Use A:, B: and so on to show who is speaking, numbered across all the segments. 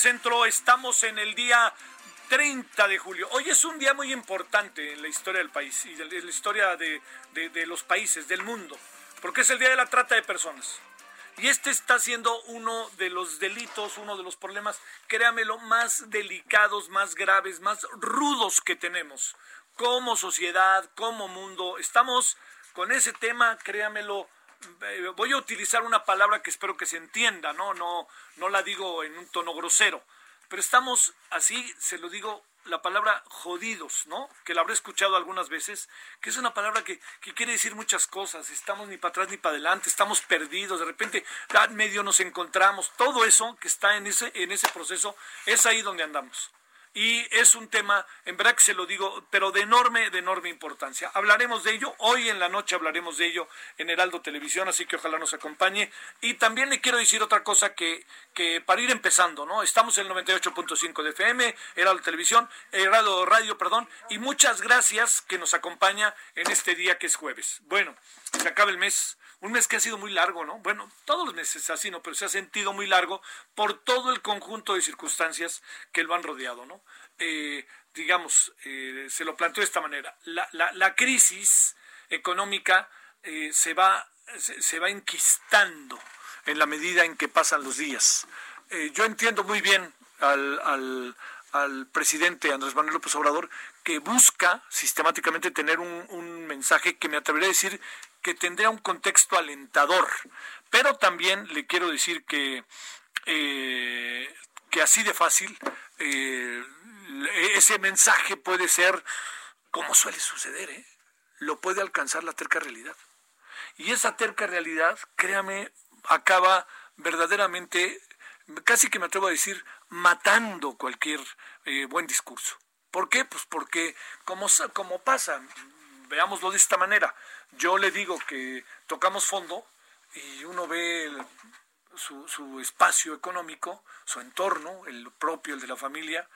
A: Centro. Estamos en el día 30 de julio. Hoy es un día muy importante en la historia del país y de la historia de, de- los países, del mundo, porque es el día de la trata de personas. Y este está siendo uno de los delitos, uno de los problemas, créamelo, más delicados, más graves, más rudos que tenemos como sociedad, como mundo. Estamos con ese tema, créamelo, voy a utilizar una palabra que espero que se entienda, ¿no? No, no la digo en un tono grosero, pero estamos así, se lo digo, la palabra jodidos, ¿no? Que la habré escuchado algunas veces, que es una palabra que, que quiere decir muchas cosas, estamos ni para atrás ni para adelante, estamos perdidos, de repente ah, medio nos encontramos, todo eso que está en ese, en ese proceso es ahí donde andamos. Y es un tema, en verdad que se lo digo, pero de enorme, de enorme importancia. Hablaremos de ello, hoy en la noche hablaremos de ello en Heraldo Televisión, así que ojalá nos acompañe. Y también le quiero decir otra cosa que, que para ir empezando, ¿no? Estamos en el 98.5 de FM, Heraldo Televisión, Heraldo Radio, perdón, y muchas gracias que nos acompaña en este día que es jueves. Bueno, se acaba el mes, un mes que ha sido muy largo, ¿no? Bueno, todos los meses así, ¿no? Pero se ha sentido muy largo por todo el conjunto de circunstancias que lo han rodeado, ¿no? Eh, digamos, eh, se lo planteo de esta manera. La, la, la crisis económica eh, se, va, se, va enquistando en la medida en que pasan los días. Yo entiendo muy bien al presidente Andrés Manuel López Obrador que busca sistemáticamente tener un, un mensaje que me atrevería a decir que tendría un contexto alentador, pero también le quiero decir que, eh, que así de fácil eh, ese mensaje puede ser, como suele suceder, ¿eh? lo puede alcanzar la terca realidad. Y esa terca realidad, créame, acaba verdaderamente, casi que me atrevo a decir, matando cualquier buen discurso. ¿Por qué? Pues porque, como, como pasa, veámoslo de esta manera, yo le digo que tocamos fondo y uno ve el, su, su espacio económico, su entorno, el propio, el de la familia,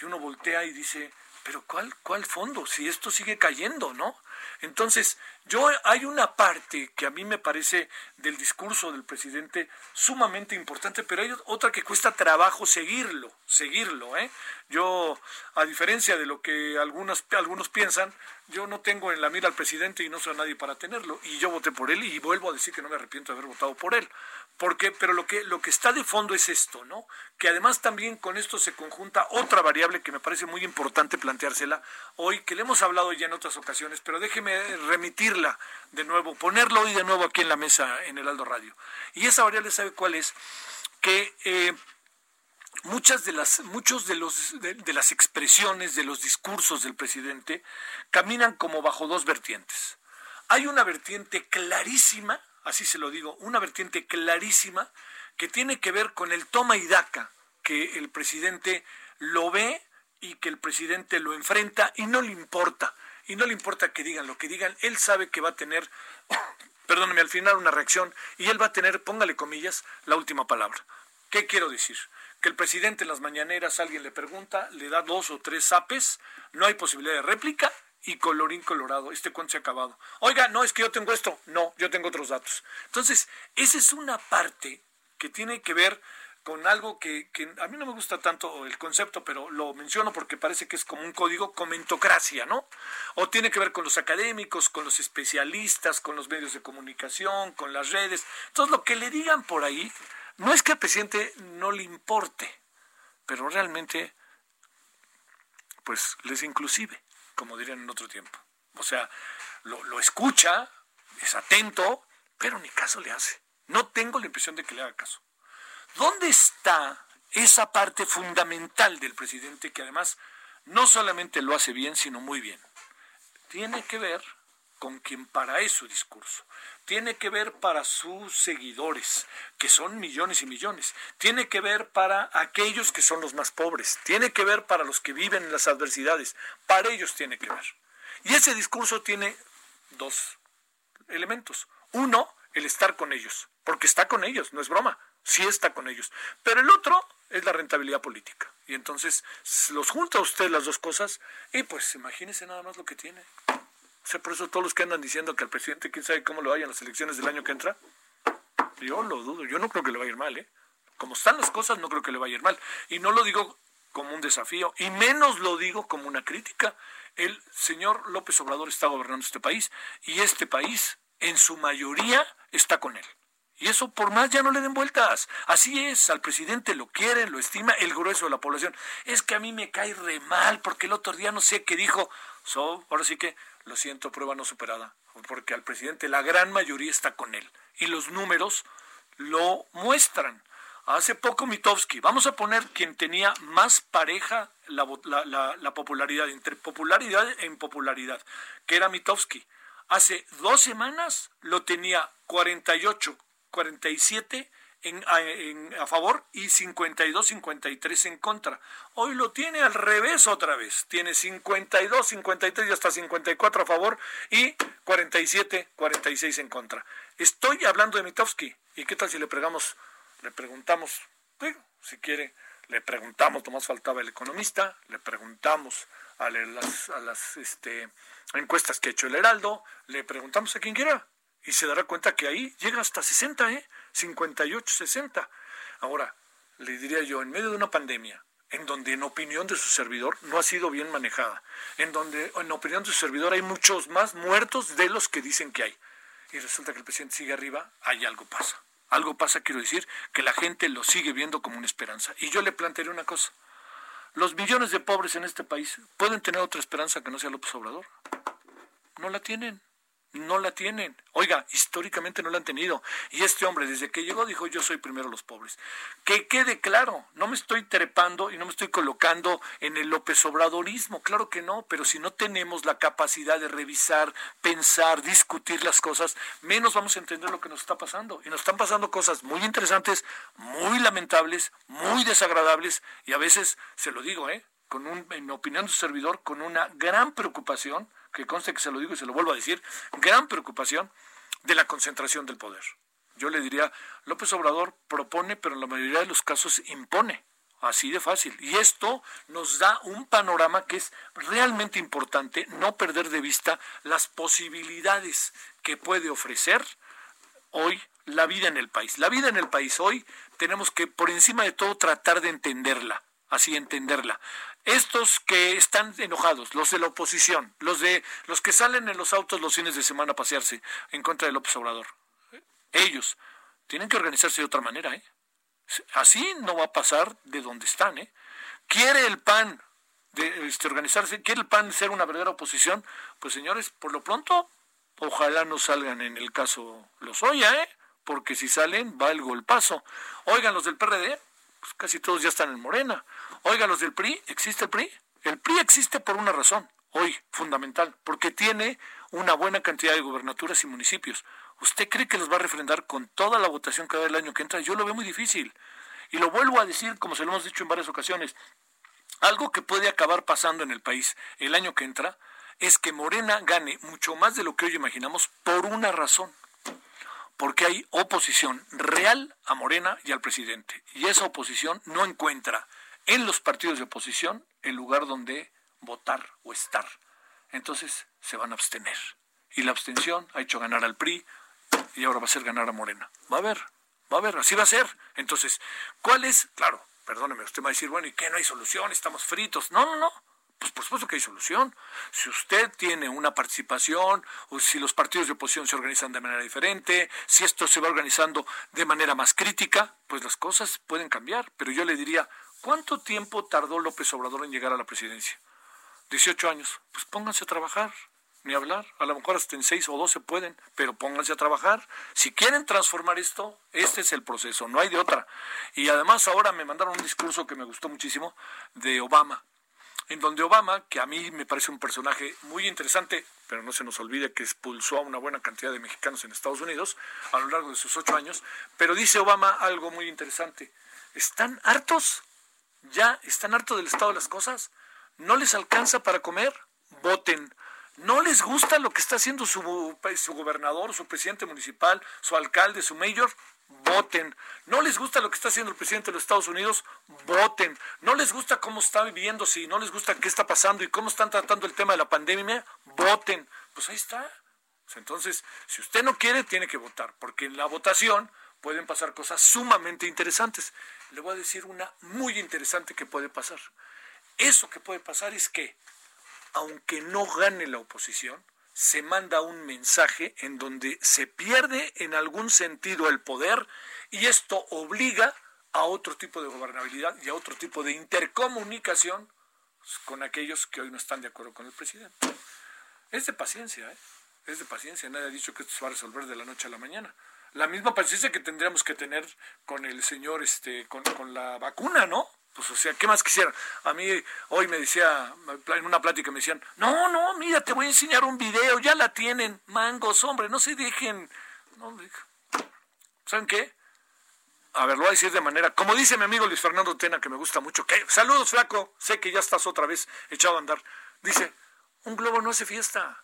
A: y uno voltea y dice, pero ¿cuál, cuál fondo? Si esto sigue cayendo, ¿no? Entonces, yo hay una parte que a mí me parece del discurso del presidente sumamente importante, pero hay otra que cuesta trabajo seguirlo, seguirlo, ¿eh? Yo, a diferencia de lo que algunos, algunos piensan, yo no tengo en la mira al presidente y no soy nadie para tenerlo, y yo voté por él y vuelvo a decir que no me arrepiento de haber votado por él. Porque, pero lo que, lo que está de fondo es esto, ¿no? Que además también con esto se conjunta otra variable que me parece muy importante planteársela hoy, que le hemos hablado ya en otras ocasiones, pero déjeme remitirla de nuevo, ponerlo hoy de nuevo aquí en la mesa en el Aldo Radio. Y esa variable, ¿sabe cuál es? Que eh, muchas de las muchos de los de, de, las expresiones de los discursos del presidente caminan como bajo dos vertientes hay una vertiente clarísima así se lo digo, una vertiente clarísima que tiene que ver con el toma y daca que el presidente lo ve y que el presidente lo enfrenta y no le importa. Y no le importa que digan lo que digan, él sabe que va a tener, perdóneme, al final una reacción y él va a tener, póngale comillas, la última palabra. ¿Qué quiero decir? Que el presidente en las mañaneras alguien le pregunta, le da dos o tres zapes, no hay posibilidad de réplica y colorín colorado, este cuento se ha acabado. Oiga, no es que yo tengo esto, no, yo tengo otros datos. Entonces, esa es una parte que tiene que ver con algo que, a mí no me gusta tanto el concepto, pero lo menciono porque parece que es como un código comentocracia, ¿no? O tiene que ver con los académicos, con los especialistas, con los medios de comunicación, con las redes. Entonces, lo que le digan por ahí, no es que al presidente no le importe, pero realmente, pues, les inclusive, como dirían en otro tiempo. O sea, lo, escucha, es atento, pero ni caso le hace. No tengo la impresión de que le haga caso. ¿Dónde está esa parte fundamental del presidente que además no solamente lo hace bien, sino muy bien? Tiene que ver con quien para es su discurso. Tiene que ver para sus seguidores, que son millones y millones. Tiene que ver para aquellos que son los más pobres. Tiene que ver para los que viven en las adversidades. Para ellos tiene que ver. Y ese discurso tiene dos elementos. Uno, el estar con ellos, porque está con ellos, no es broma sí está con ellos. Pero el otro es la rentabilidad política. Y entonces los junta usted las dos cosas y pues imagínese nada más lo que tiene. O sea, por eso todos los que andan diciendo que al presidente quién sabe cómo le vayan las elecciones del año que entra, yo lo dudo, yo no creo que le vaya a ir mal, ¿eh? Como están las cosas, no creo que le vaya a ir mal. Y no lo digo como un desafío, y menos lo digo como una crítica. El señor López Obrador está gobernando este país y este país, en su mayoría, está con él. Y eso por más ya no le den vueltas. Así es, al presidente lo quieren, lo estima el grueso de la población. Es que a mí me cae re mal porque el otro día no sé qué dijo. So, ahora sí que lo siento, prueba no superada. Porque al presidente la gran mayoría está con él. Y los números lo muestran. Hace poco Mitowski, vamos a poner quien tenía más pareja la, la, la, popularidad, entre popularidad e impopularidad, que era Mitowski. Hace dos semanas lo tenía 48 47 a, favor y 52-53 en contra. Hoy lo tiene al revés otra vez. Tiene 52, 53 y hasta 54 a favor y 47, 46 en contra. Estoy hablando de Mitowski. ¿Y qué tal si le pregamos, le preguntamos, si quiere, le preguntamos, Tomás faltaba el economista, le preguntamos a las, a las este, encuestas que ha hecho el Heraldo, le preguntamos a quien quiera y se dará cuenta que ahí llega hasta 60, ¿eh? 58, 60. Ahora, le diría yo, en medio de una pandemia, en donde en opinión de su servidor no ha sido bien manejada, en donde en opinión de su servidor hay muchos más muertos de los que dicen que hay, y resulta que el presidente sigue arriba, ahí algo pasa. Algo pasa, quiero decir, que la gente lo sigue viendo como una esperanza. Y yo le plantearé una cosa. Los millones de pobres en este país pueden tener otra esperanza que no sea López Obrador. No la tienen no la tienen. Oiga, históricamente no la han tenido. Y este hombre, desde que llegó, dijo, yo soy primero los pobres. Que quede claro, no me estoy trepando y no me estoy colocando en el López Obradorismo, claro que no, pero si no tenemos la capacidad de revisar, pensar, discutir las cosas, menos vamos a entender lo que nos está pasando. Y nos están pasando cosas muy interesantes, muy lamentables, muy desagradables, y a veces, se lo digo, ¿eh? Con un, en opinión de su servidor, con una gran preocupación, que conste que se lo digo y se lo vuelvo a decir, gran preocupación de la concentración del poder. Yo le diría, López Obrador propone, pero en la mayoría de los casos impone. Así de fácil. Y esto nos da un panorama que es realmente importante, no perder de vista las posibilidades que puede ofrecer hoy la vida en el país. La vida en el país hoy tenemos que, por encima de todo, tratar de entenderla, así entenderla. Estos que están enojados, los de la oposición, los de los que salen en los autos los fines de semana a pasearse en contra de López Obrador, ellos tienen que organizarse de otra manera, ¿eh? Así no va a pasar de donde están, ¿eh? Quiere el PAN de este, organizarse, quiere el PAN ser una verdadera oposición, pues señores, por lo pronto, ojalá no salgan en el caso los Oya, ¿eh? Porque si salen, va el golpazo. Oigan, los del PRD, pues casi todos ya están en Morena. Oiga, los del PRI, ¿existe el PRI? El PRI existe por una razón, hoy, fundamental, porque tiene una buena cantidad de gubernaturas y municipios. ¿Usted cree que los va a refrendar con toda la votación que va el año que entra? Yo lo veo muy difícil. Y lo vuelvo a decir, como se lo hemos dicho en varias ocasiones, algo que puede acabar pasando en el país el año que entra es que Morena gane mucho más de lo que hoy imaginamos por una razón. Porque hay oposición real a Morena y al presidente. Y esa oposición no encuentra en los partidos de oposición el lugar donde votar o estar. Entonces se van a abstener. Y la abstención ha hecho ganar al PRI y ahora va a ser ganar a Morena. Va a ver, va a ver, así va a ser. Entonces, ¿cuál es? Claro, perdóneme, usted va a decir, bueno, ¿y qué? No hay solución, estamos fritos. No, no, no. Pues por supuesto que hay solución. Si usted tiene una participación, o si los partidos de oposición se organizan de manera diferente, si esto se va organizando de manera más crítica, pues las cosas pueden cambiar. Pero yo le diría, ¿cuánto tiempo tardó López Obrador en llegar a la presidencia? 18 años. Pues pónganse a trabajar ni hablar. A lo mejor hasta en seis o doce pueden, pero pónganse a trabajar. Si quieren transformar esto, este es el proceso, no hay de otra. Y además ahora me mandaron un discurso que me gustó muchísimo de Obama, en donde Obama, que a mí me parece un personaje muy interesante, pero no se nos olvide que expulsó a una buena cantidad de mexicanos en Estados Unidos a lo largo de sus ocho años, pero dice Obama algo muy interesante. ¿Están hartos? ¿Ya están hartos del estado de las cosas? ¿No les alcanza para comer? Voten no les gusta lo que está haciendo su, su gobernador, su presidente municipal, su alcalde, su mayor, voten. No les gusta lo que está haciendo el presidente de los Estados Unidos, voten. No les gusta cómo está viviendo, si no les gusta qué está pasando y cómo están tratando el tema de la pandemia, voten. Pues ahí está. Pues entonces, si usted no quiere, tiene que votar, porque en la votación pueden pasar cosas sumamente interesantes. Le voy a decir una muy interesante que puede pasar. Eso que puede pasar es que aunque no gane la oposición, se manda un mensaje en donde se pierde en algún sentido el poder y esto obliga a otro tipo de gobernabilidad y a otro tipo de intercomunicación con aquellos que hoy no están de acuerdo con el presidente. Es de paciencia, ¿eh? es de paciencia. Nadie ha dicho que esto se va a resolver de la noche a la mañana. La misma paciencia que tendríamos que tener con el señor, este, con, con la vacuna, ¿no? Pues, o sea, ¿qué más quisiera? A mí hoy me decía, en una plática me decían, no, no, mira, te voy a enseñar un video, ya la tienen, mangos, hombre, no se dejen. No, ¿Saben qué? A ver, lo voy a decir de manera, como dice mi amigo Luis Fernando Tena, que me gusta mucho, que saludos, flaco, sé que ya estás otra vez echado a andar. Dice, un globo no hace fiesta.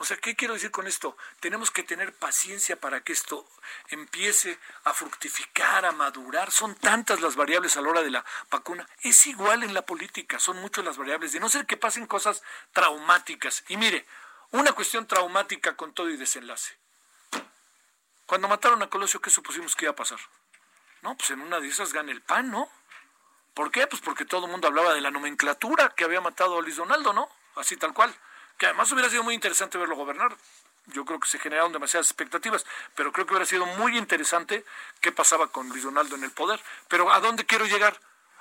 A: O sea, ¿qué quiero decir con esto? Tenemos que tener paciencia para que esto empiece a fructificar, a madurar. Son tantas las variables a la hora de la vacuna. Es igual en la política, son muchas las variables, de no ser que pasen cosas traumáticas. Y mire, una cuestión traumática con todo y desenlace. Cuando mataron a Colosio, ¿qué supusimos que iba a pasar? No, pues en una de esas gana el PAN, ¿no? ¿Por qué? Pues porque todo el mundo hablaba de la nomenclatura que había matado a Luis Donaldo, ¿no? Así tal cual que además hubiera sido muy interesante verlo gobernar. Yo creo que se generaron demasiadas expectativas, pero creo que hubiera sido muy interesante qué pasaba con Luis Donaldo en el poder. Pero ¿a dónde quiero llegar?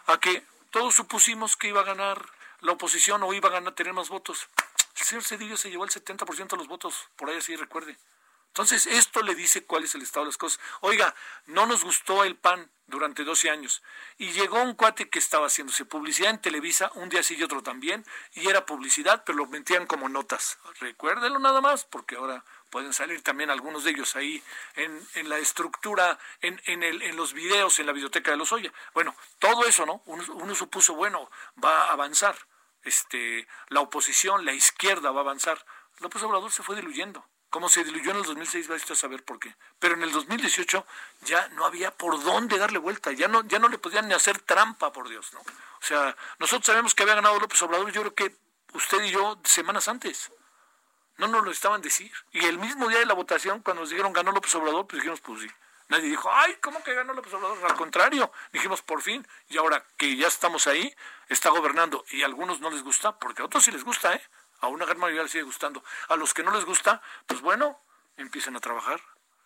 A: A que todos supusimos que iba a ganar la oposición o iba a ganar tener más votos. El señor Cedillo se llevó el 70% de los votos, por ahí así recuerde. Entonces, esto le dice cuál es el estado de las cosas. Oiga, no nos gustó el PAN durante 12 años. Y llegó un cuate que estaba haciéndose publicidad en Televisa, un día sí y otro también, y era publicidad, pero lo metían como notas. Recuérdenlo nada más, porque ahora pueden salir también algunos de ellos ahí en, en la estructura, en, en, el, en los videos, en la biblioteca de los Oya. Bueno, todo eso, ¿no? Uno, uno supuso, bueno, va a avanzar. Este, la oposición, la izquierda va a avanzar. López Obrador se fue diluyendo como se diluyó en el 2006, vais a saber por qué. Pero en el 2018 ya no había por dónde darle vuelta, ya no, ya no le podían ni hacer trampa, por Dios, ¿no? O sea, nosotros sabemos que había ganado López Obrador, yo creo que usted y yo semanas antes. No nos lo estaban decir. Y el mismo día de la votación, cuando nos dijeron ganó López Obrador, pues dijimos, pues sí. Nadie dijo, ay, ¿cómo que ganó López Obrador? Al contrario, dijimos, por fin, y ahora que ya estamos ahí, está gobernando, y a algunos no les gusta, porque a otros sí les gusta, ¿eh? A una gran mayoría les sigue gustando. A los que no les gusta, pues bueno, empiecen a trabajar,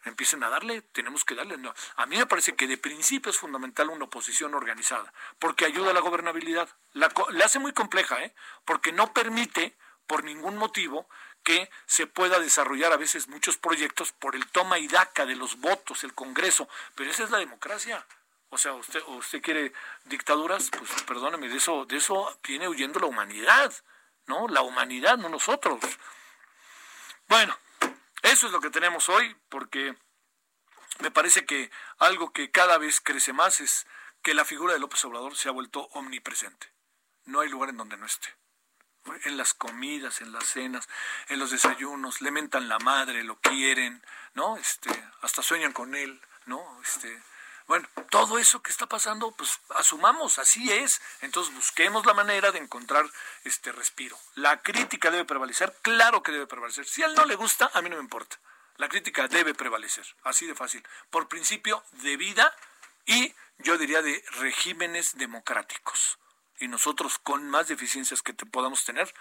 A: empiecen a darle, tenemos que darle. A mí me parece que de principio es fundamental una oposición organizada, porque ayuda a la gobernabilidad. La, hace muy compleja, ¿eh? porque no permite, por ningún motivo, que se pueda desarrollar a veces muchos proyectos por el toma y daca de los votos, el Congreso. Pero esa es la democracia. O sea, usted, usted quiere dictaduras, pues perdóneme, de eso, de eso viene huyendo la humanidad. ¿No? La humanidad, no nosotros. Bueno, Eso es lo que tenemos hoy, porque me parece que algo que cada vez crece más es que la figura de López Obrador se ha vuelto omnipresente. No hay lugar en donde no esté. En las comidas, en las cenas, en los desayunos, le mentan la madre, lo quieren, ¿no? Este, hasta sueñan con él, ¿no? Este, bueno, todo eso que está pasando, pues asumamos, así es. Entonces busquemos la manera de encontrar este respiro. La crítica debe prevalecer, claro que debe prevalecer. Si a él no le gusta, a mí no me importa. La crítica debe prevalecer, así de fácil, por principio de vida y yo diría de regímenes democráticos. Y nosotros, con más deficiencias que te podamos tener,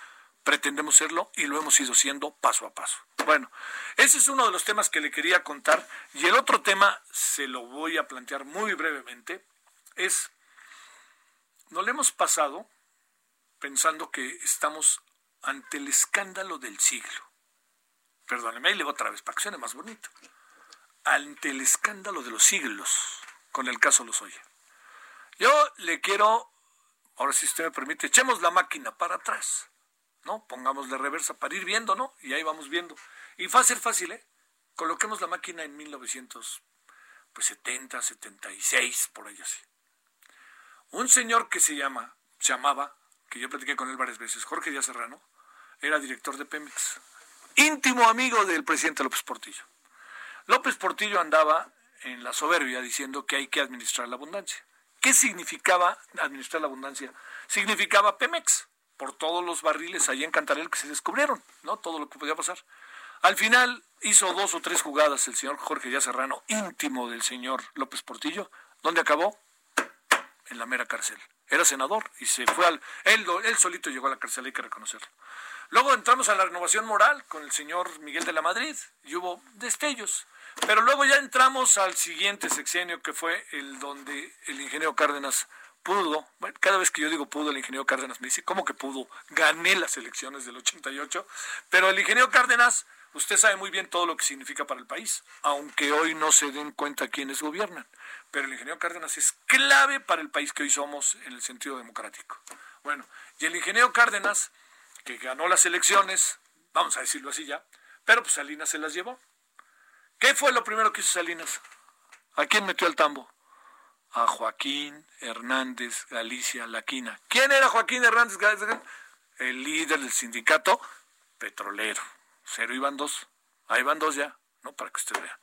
A: pretendemos serlo y lo hemos ido siendo paso a paso. Bueno, ese es uno de los temas que le quería contar y el otro tema se lo voy a plantear muy brevemente es no le hemos pasado pensando que estamos ante el escándalo del siglo. Perdóneme, y le otra vez para que suene más bonito. Ante el escándalo de los siglos con el caso Lozoya. Yo le quiero, ahora si usted me permite, echemos la máquina para atrás ¿no? Pongámosle reversa para ir viendo, ¿no? Y ahí vamos viendo. Y va a ser fácil, ¿eh? Coloquemos la máquina en 1970, 76, por ahí así. Un señor que se llama, se llamaba, que yo platiqué con él varias veces, Jorge Díaz Serrano, era director de Pemex, íntimo amigo del presidente López Portillo. López Portillo andaba en la soberbia diciendo que hay que administrar la abundancia. ¿Qué significaba administrar la abundancia? Significaba Pemex por todos los barriles ahí en Cantarel que se descubrieron, ¿no? Todo lo que podía pasar. Al final hizo dos o tres jugadas el señor Jorge Díaz Serrano, íntimo del señor López Portillo, donde acabó en la mera cárcel. Era senador y se fue al... Él, él solito llegó a la cárcel, hay que reconocerlo. Luego entramos a la renovación moral con el señor Miguel de la Madrid y hubo destellos. Pero luego ya entramos al siguiente sexenio que fue el donde el ingeniero Cárdenas pudo, bueno, cada vez que yo digo pudo, el ingeniero Cárdenas me dice, ¿cómo que pudo? Gané las elecciones del 88, pero el ingeniero Cárdenas, usted sabe muy bien todo lo que significa para el país, aunque hoy no se den cuenta quiénes gobiernan, pero el ingeniero Cárdenas es clave para el país que hoy somos en el sentido democrático. Bueno, y el ingeniero Cárdenas, que ganó las elecciones, vamos a decirlo así ya, pero pues Salinas se las llevó. ¿Qué fue lo primero que hizo Salinas? ¿A quién metió el tambo? A Joaquín Hernández Galicia Laquina. ¿Quién era Joaquín Hernández Galicia? El líder del sindicato petrolero. Cero iban dos. Ahí van dos ya, ¿no? Para que usted vea.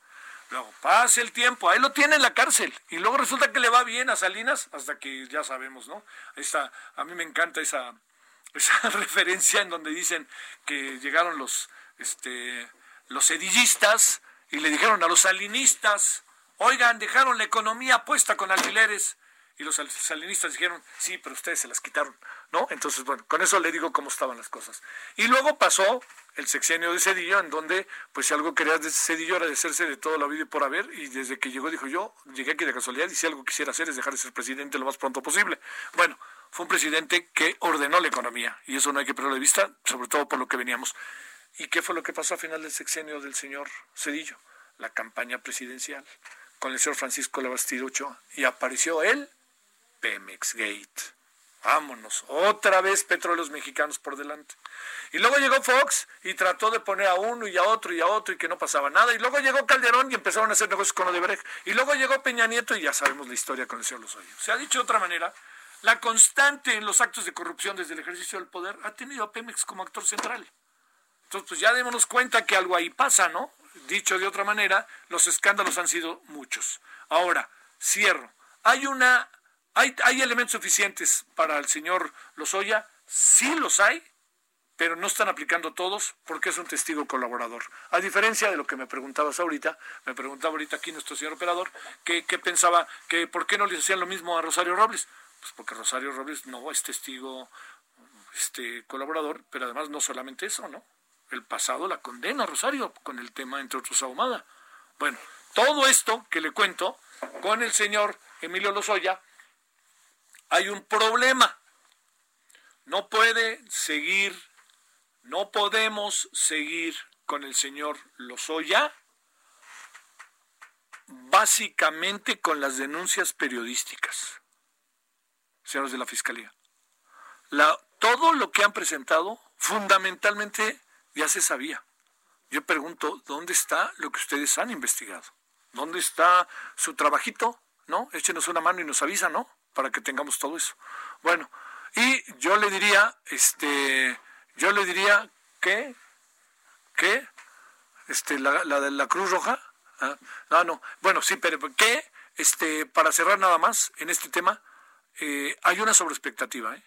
A: Luego pase el tiempo, ahí lo tiene en la cárcel. Y luego resulta que le va bien a Salinas, hasta que ya sabemos, ¿no? Esta, a mí me encanta esa, esa referencia en donde dicen que llegaron los, este, los sedillistas y le dijeron a los salinistas, Oigan, dejaron la economía puesta con alfileres. Y los salinistas dijeron, sí, pero ustedes se las quitaron, ¿no? Entonces, bueno, con eso le digo cómo estaban las cosas. Y luego pasó el sexenio de Cedillo, en donde, pues si algo quería de Cedillo era deshacerse de toda la vida y por haber, y desde que llegó dijo yo, llegué aquí de casualidad y si algo quisiera hacer es dejar de ser presidente lo más pronto posible. Bueno, fue un presidente que ordenó la economía, y eso no hay que perderlo de vista, sobre todo por lo que veníamos. ¿Y qué fue lo que pasó a final del sexenio del señor Cedillo? La campaña presidencial con el señor Francisco Labastiducho y apareció el Pemex Gate. Vámonos, otra vez petróleos mexicanos por delante. Y luego llegó Fox y trató de poner a uno y a otro y a otro y que no pasaba nada. Y luego llegó Calderón y empezaron a hacer negocios con Odebrecht. Y luego llegó Peña Nieto y ya sabemos la historia con el señor Lozoya. Se ha dicho de otra manera, la constante en los actos de corrupción desde el ejercicio del poder ha tenido a Pemex como actor central. Entonces, pues ya démonos cuenta que algo ahí pasa, ¿no? Dicho de otra manera, los escándalos han sido muchos. Ahora, cierro. ¿Hay una hay, hay elementos suficientes para el señor Lozoya? Sí los hay, pero no están aplicando todos porque es un testigo colaborador. A diferencia de lo que me preguntabas ahorita, me preguntaba ahorita aquí nuestro señor operador, que, pensaba que por qué no le hacían lo mismo a Rosario Robles. Pues porque Rosario Robles no es testigo este colaborador, pero además no solamente eso, ¿no? El pasado la condena, Rosario, con el tema, entre otros, ahumada. Bueno, todo esto que le cuento con el señor Emilio Lozoya, hay un problema. No puede seguir, no podemos seguir con el señor Lozoya básicamente con las denuncias periodísticas, señores de la Fiscalía. La, todo lo que han presentado fundamentalmente ya se sabía. yo pregunto, ¿dónde está lo que ustedes han investigado? ¿Dónde está su trabajito? ¿No? Échenos una mano y nos avisa, ¿no? Para que tengamos todo eso. Bueno, y yo le diría, este, yo le diría que, que, este, la, la de la Cruz Roja, ¿ah? no, no, bueno, sí, pero que, este, para cerrar nada más en este tema, eh, hay una sobreexpectativa, ¿eh?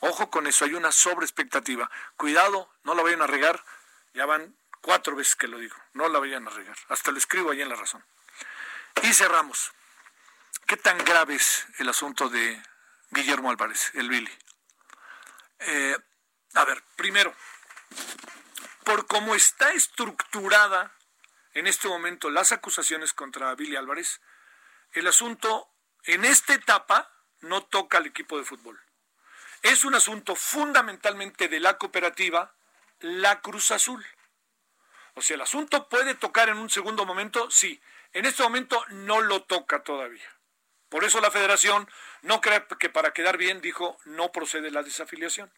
A: Ojo con eso, hay una sobreexpectativa. Cuidado, no la vayan a regar. Ya van cuatro veces que lo digo. No la vayan a regar. Hasta lo escribo ahí en la razón. Y cerramos. ¿Qué tan grave es el asunto de Guillermo Álvarez, el Billy? Eh, a ver, primero, por cómo está estructurada en este momento las acusaciones contra Billy Álvarez, el asunto en esta etapa no toca al equipo de fútbol. Es un asunto fundamentalmente de la cooperativa La Cruz Azul. O sea, el asunto puede tocar en un segundo momento, sí. En este momento no lo toca todavía. Por eso la federación no cree que para quedar bien dijo no procede la desafiliación.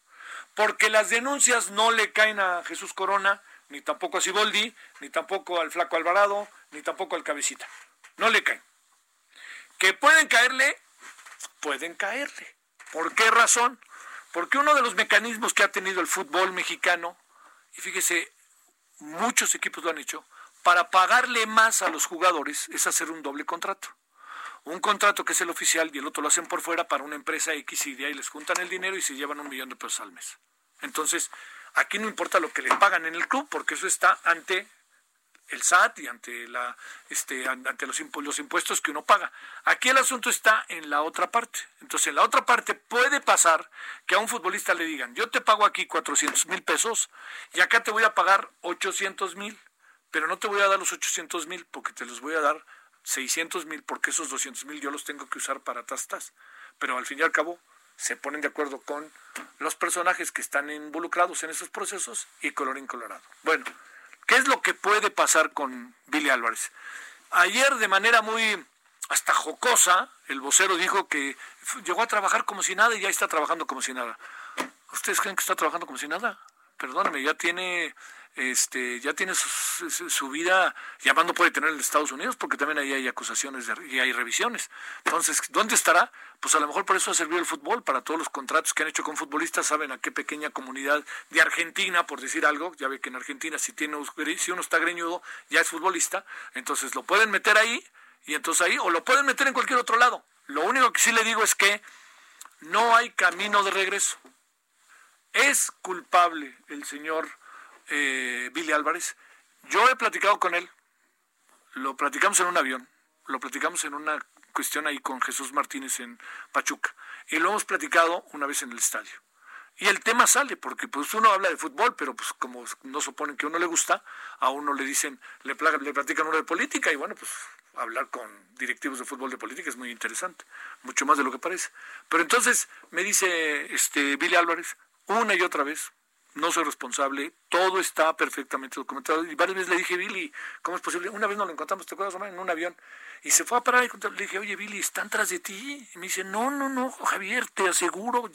A: Porque las denuncias no le caen a Jesús Corona, ni tampoco a Siboldi, ni tampoco al Flaco Alvarado, ni tampoco al Cabecita. No le caen. Que pueden caerle, pueden caerle. ¿Por qué razón? Porque uno de los mecanismos que ha tenido el fútbol mexicano, y fíjese, muchos equipos lo han hecho, para pagarle más a los jugadores es hacer un doble contrato. Un contrato que es el oficial y el otro lo hacen por fuera para una empresa X y de ahí les juntan el dinero y se llevan un millón de pesos al mes. Entonces, aquí no importa lo que le pagan en el club, porque eso está ante el SAT y ante la este ante los, impuestos que uno paga. Aquí el asunto está en la otra parte. Entonces, en la otra parte puede pasar que a un futbolista le digan, yo te pago aquí 400 mil pesos y acá te voy a pagar 800 mil, pero no te voy a dar los 800 mil porque te los voy a dar 600 mil porque esos 200 mil yo los tengo que usar para tastas. Pero al fin y al cabo se ponen de acuerdo con los personajes que están involucrados en esos procesos y colorín colorado. Bueno, ¿Qué es lo que puede pasar con Billy Álvarez? Ayer de manera muy hasta jocosa, el vocero dijo que llegó a trabajar como si nada y ya está trabajando como si nada. ¿Ustedes creen que está trabajando como si nada? Perdóneme, ya tiene este ya tiene su, vida, llamando puede tener en Estados Unidos, porque también ahí hay acusaciones y hay revisiones. Entonces, ¿dónde estará? Pues a lo mejor por eso ha servido el fútbol, para todos los contratos que han hecho con futbolistas, saben a qué pequeña comunidad de Argentina, por decir algo, ya ve que en Argentina si, tiene, si uno está greñudo, ya es futbolista, entonces lo pueden meter ahí, y entonces ahí, o lo pueden meter en cualquier otro lado. Lo único que sí le digo es que no hay camino de regreso. Es culpable el señor eh, Billy Álvarez. Yo he platicado con él, lo platicamos en un avión, lo platicamos en una cuestión ahí con Jesús Martínez en Pachuca, y lo hemos platicado una vez en el estadio. Y el tema sale, porque pues uno habla de fútbol, pero pues como no suponen que a uno le gusta, a uno le dicen, le, le platican uno de política, y bueno, pues hablar con directivos de fútbol de política es muy interesante, mucho más de lo que parece. Pero entonces me dice este Billy Álvarez, una y otra vez, no soy responsable, todo está perfectamente documentado. Y varias veces le dije, Billy, ¿cómo es posible? Una vez nos lo encontramos, ¿te acuerdas, En un avión. Y se fue a parar y le dije, oye, Billy, ¿están tras de ti? Y me dice, no, no, no, Javier, te aseguro.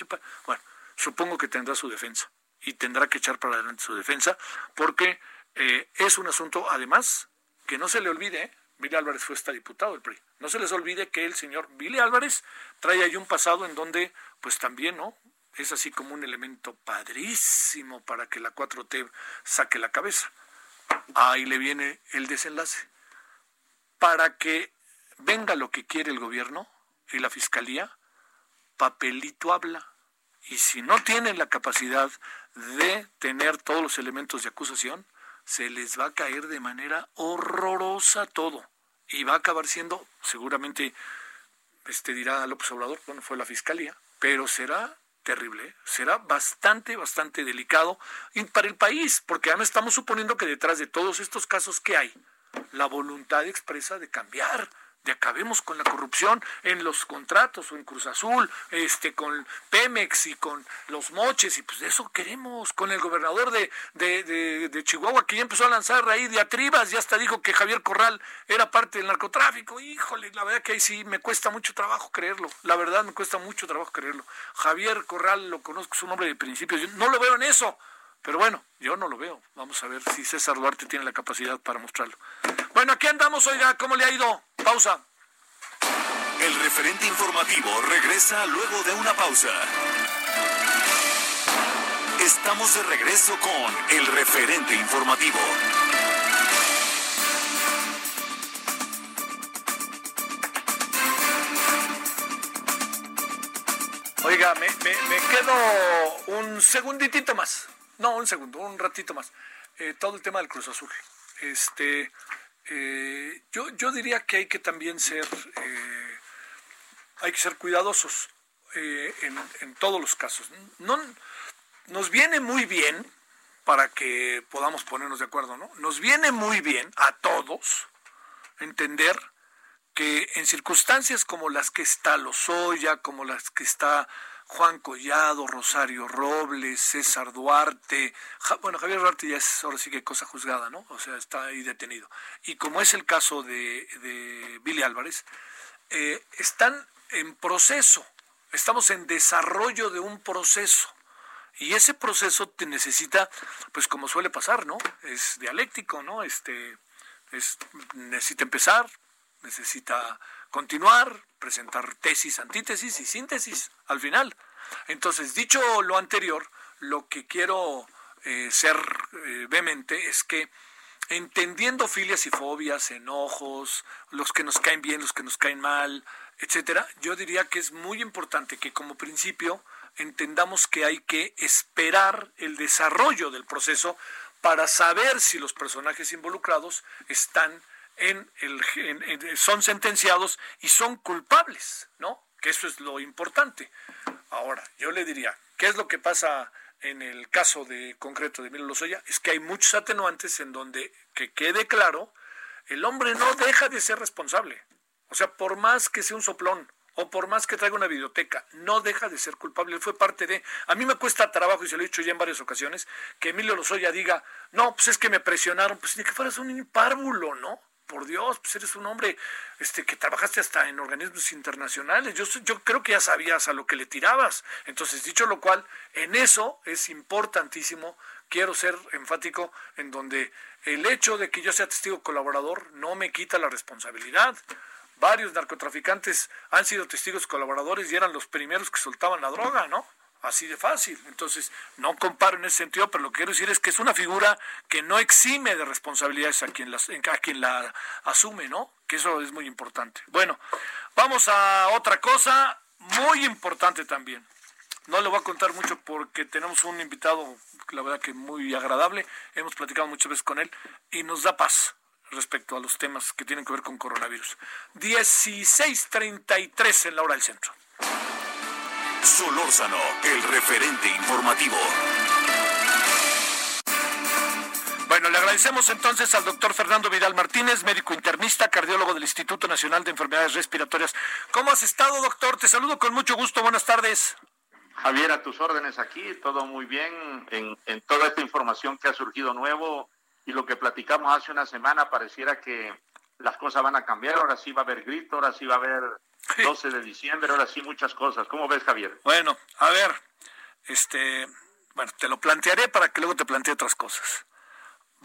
A: Bueno, supongo que tendrá su defensa y tendrá que echar para adelante su defensa porque eh, es un asunto, además, que no se le olvide, ¿eh? Billy Álvarez fue esta diputado del PRI. No se les olvide que el señor Billy Álvarez trae ahí un pasado en donde, pues también, ¿no? Es así como un elemento padrísimo para que la 4T saque la cabeza. Ahí le viene el desenlace. Para que venga lo que quiere el gobierno y la fiscalía, papelito habla. Y si no tienen la capacidad de tener todos los elementos de acusación, se les va a caer de manera horrorosa todo. Y va a acabar siendo, seguramente, este dirá López Obrador, bueno, fue la fiscalía, pero será terrible, ¿eh? será bastante, bastante delicado para el país, porque además estamos suponiendo que detrás de todos estos casos que hay, la voluntad expresa de cambiar, de acabemos con la corrupción en los contratos o en Cruz Azul, este, con Pemex y con los moches, y pues de eso queremos, con el gobernador de, de, de, Chihuahua que ya empezó a lanzar ahí diatribas, ya hasta dijo que Javier Corral era parte del narcotráfico, híjole, la verdad que ahí sí me cuesta mucho trabajo creerlo, la verdad me cuesta mucho trabajo creerlo. Javier Corral lo conozco, es un hombre de principios, yo no lo veo en eso, Pero bueno, yo no lo veo. Vamos a ver si César Duarte tiene la capacidad para mostrarlo. Bueno, aquí andamos, oiga, ¿cómo le ha ido? Pausa.
B: El referente informativo regresa luego de una pausa. Estamos de regreso con el referente informativo.
A: Oiga, me, quedo un segunditito más. No, un segundo, un ratito más. Eh, todo el tema del Cruz Azul. Este, eh, yo, yo diría que hay que también ser, eh, hay que ser cuidadosos en, en, todos los casos. No, nos viene muy bien para que podamos ponernos de acuerdo, ¿no? Nos viene muy bien a todos entender que en circunstancias como las que está Lozoya, como las que está Juan Collado, Rosario Robles, César Duarte, bueno, Javier Duarte ya es ahora sí que cosa juzgada, ¿no? O sea, está ahí detenido. Y como es el caso de, Billy Álvarez, eh, están en proceso, estamos en desarrollo de un proceso. Y ese proceso te necesita, pues como suele pasar, ¿no? Es dialéctico, ¿no? Este, es, necesita empezar, necesita continuar, presentar tesis, antítesis y síntesis al final. Entonces, dicho lo anterior, lo que quiero eh, ser eh, vehemente es que entendiendo filias y fobias, enojos, los que nos caen bien, los que nos caen mal, etcétera, yo diría que es muy importante que como principio entendamos que hay que esperar el desarrollo del proceso para saber si los personajes involucrados están en el son sentenciados y son culpables, ¿no? Que eso es lo importante. Ahora, yo le diría, ¿qué es lo que pasa en el caso de concreto de Milo Lozoya? Es que hay muchos atenuantes en donde que quede claro, el hombre no deja de ser responsable. O sea, por más que sea un soplón, o por más que traiga una biblioteca, no deja de ser culpable. Él fue parte de. A mí me cuesta trabajo, y se lo he dicho ya en varias ocasiones, que Emilio Lozoya diga, no, pues es que me presionaron, pues ni que fueras un párvulo, ¿no? Por Dios, pues eres un hombre este, que trabajaste hasta en organismos internacionales. Yo, yo creo que ya sabías a lo que le tirabas. Entonces, dicho lo cual, en eso es importantísimo, quiero ser enfático, en donde el hecho de que yo sea testigo colaborador no me quita la responsabilidad varios narcotraficantes han sido testigos colaboradores y eran los primeros que soltaban la droga, ¿no? Así de fácil. Entonces, no comparo en ese sentido, pero lo que quiero decir es que es una figura que no exime de responsabilidades a quien, las, a quien la asume, ¿no? Que eso es muy importante. Bueno, vamos a otra cosa muy importante también. No le voy a contar mucho porque tenemos un invitado, la verdad que muy agradable. Hemos platicado muchas veces con él y nos da paz respecto a los temas que tienen que ver con coronavirus. 16.33 en la hora del centro.
B: Solórzano, el referente informativo.
A: Bueno, le agradecemos entonces al doctor Fernando Vidal Martínez, médico internista, cardiólogo del Instituto Nacional de Enfermedades Respiratorias. ¿Cómo has estado, doctor? Te saludo con mucho gusto. Buenas tardes.
C: Javier, a tus órdenes aquí, todo muy bien en, en toda esta información que ha surgido nuevo y lo que platicamos hace una semana pareciera que las cosas van a cambiar, ahora sí va a haber grito, ahora sí va a haber 12 de diciembre, ahora sí muchas cosas. ¿Cómo ves, Javier?
A: Bueno, a ver, este, bueno, te lo plantearé para que luego te plantee otras cosas.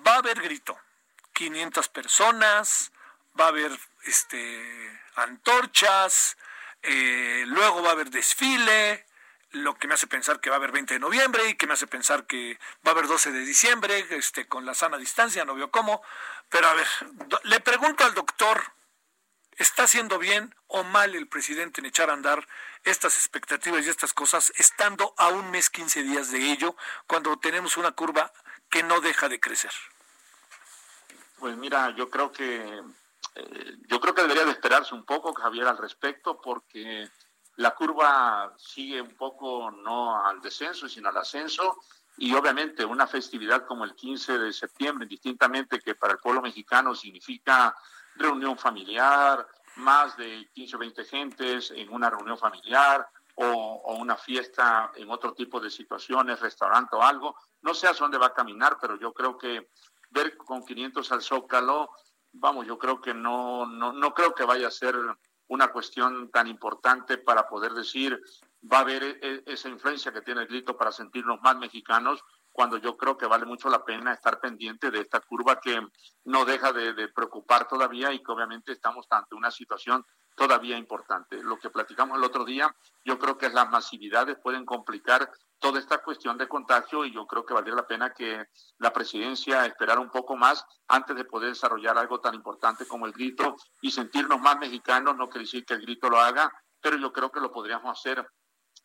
A: Va a haber grito, 500 personas, va a haber este antorchas, eh, luego va a haber desfile, lo que me hace pensar que va a haber 20 de noviembre y que me hace pensar que va a haber 12 de diciembre, este, con la sana distancia, no veo cómo. Pero a ver, le pregunto al doctor, ¿está haciendo bien o mal el presidente en echar a andar estas expectativas y estas cosas, estando a un mes, 15 días de ello, cuando tenemos una curva que no deja de crecer?
C: Pues mira, yo creo que eh, yo creo que debería de esperarse un poco, Javier, al respecto, porque la curva sigue un poco no al descenso, sino al ascenso. Y obviamente una festividad como el 15 de septiembre, distintamente que para el pueblo mexicano significa reunión familiar, más de 15 o 20 gentes en una reunión familiar o, una fiesta en otro tipo de situaciones, restaurante o algo. No sé a dónde va a caminar, pero yo creo que ver con 500 al Zócalo, vamos, yo creo que no, no, no creo que vaya a ser una cuestión tan importante para poder decir va a haber e, e, esa influencia que tiene el grito para sentirnos más mexicanos, cuando yo creo que vale mucho la pena estar pendiente de esta curva que no deja de, preocupar todavía y que obviamente estamos ante una situación todavía importante. Lo que platicamos el otro día, yo creo que las masividades pueden complicar toda esta cuestión de contagio y yo creo que valdría la pena que la presidencia esperara un poco más antes de poder desarrollar algo tan importante como el grito y sentirnos más mexicanos, no quiere decir que el grito lo haga, pero yo creo que lo podríamos hacer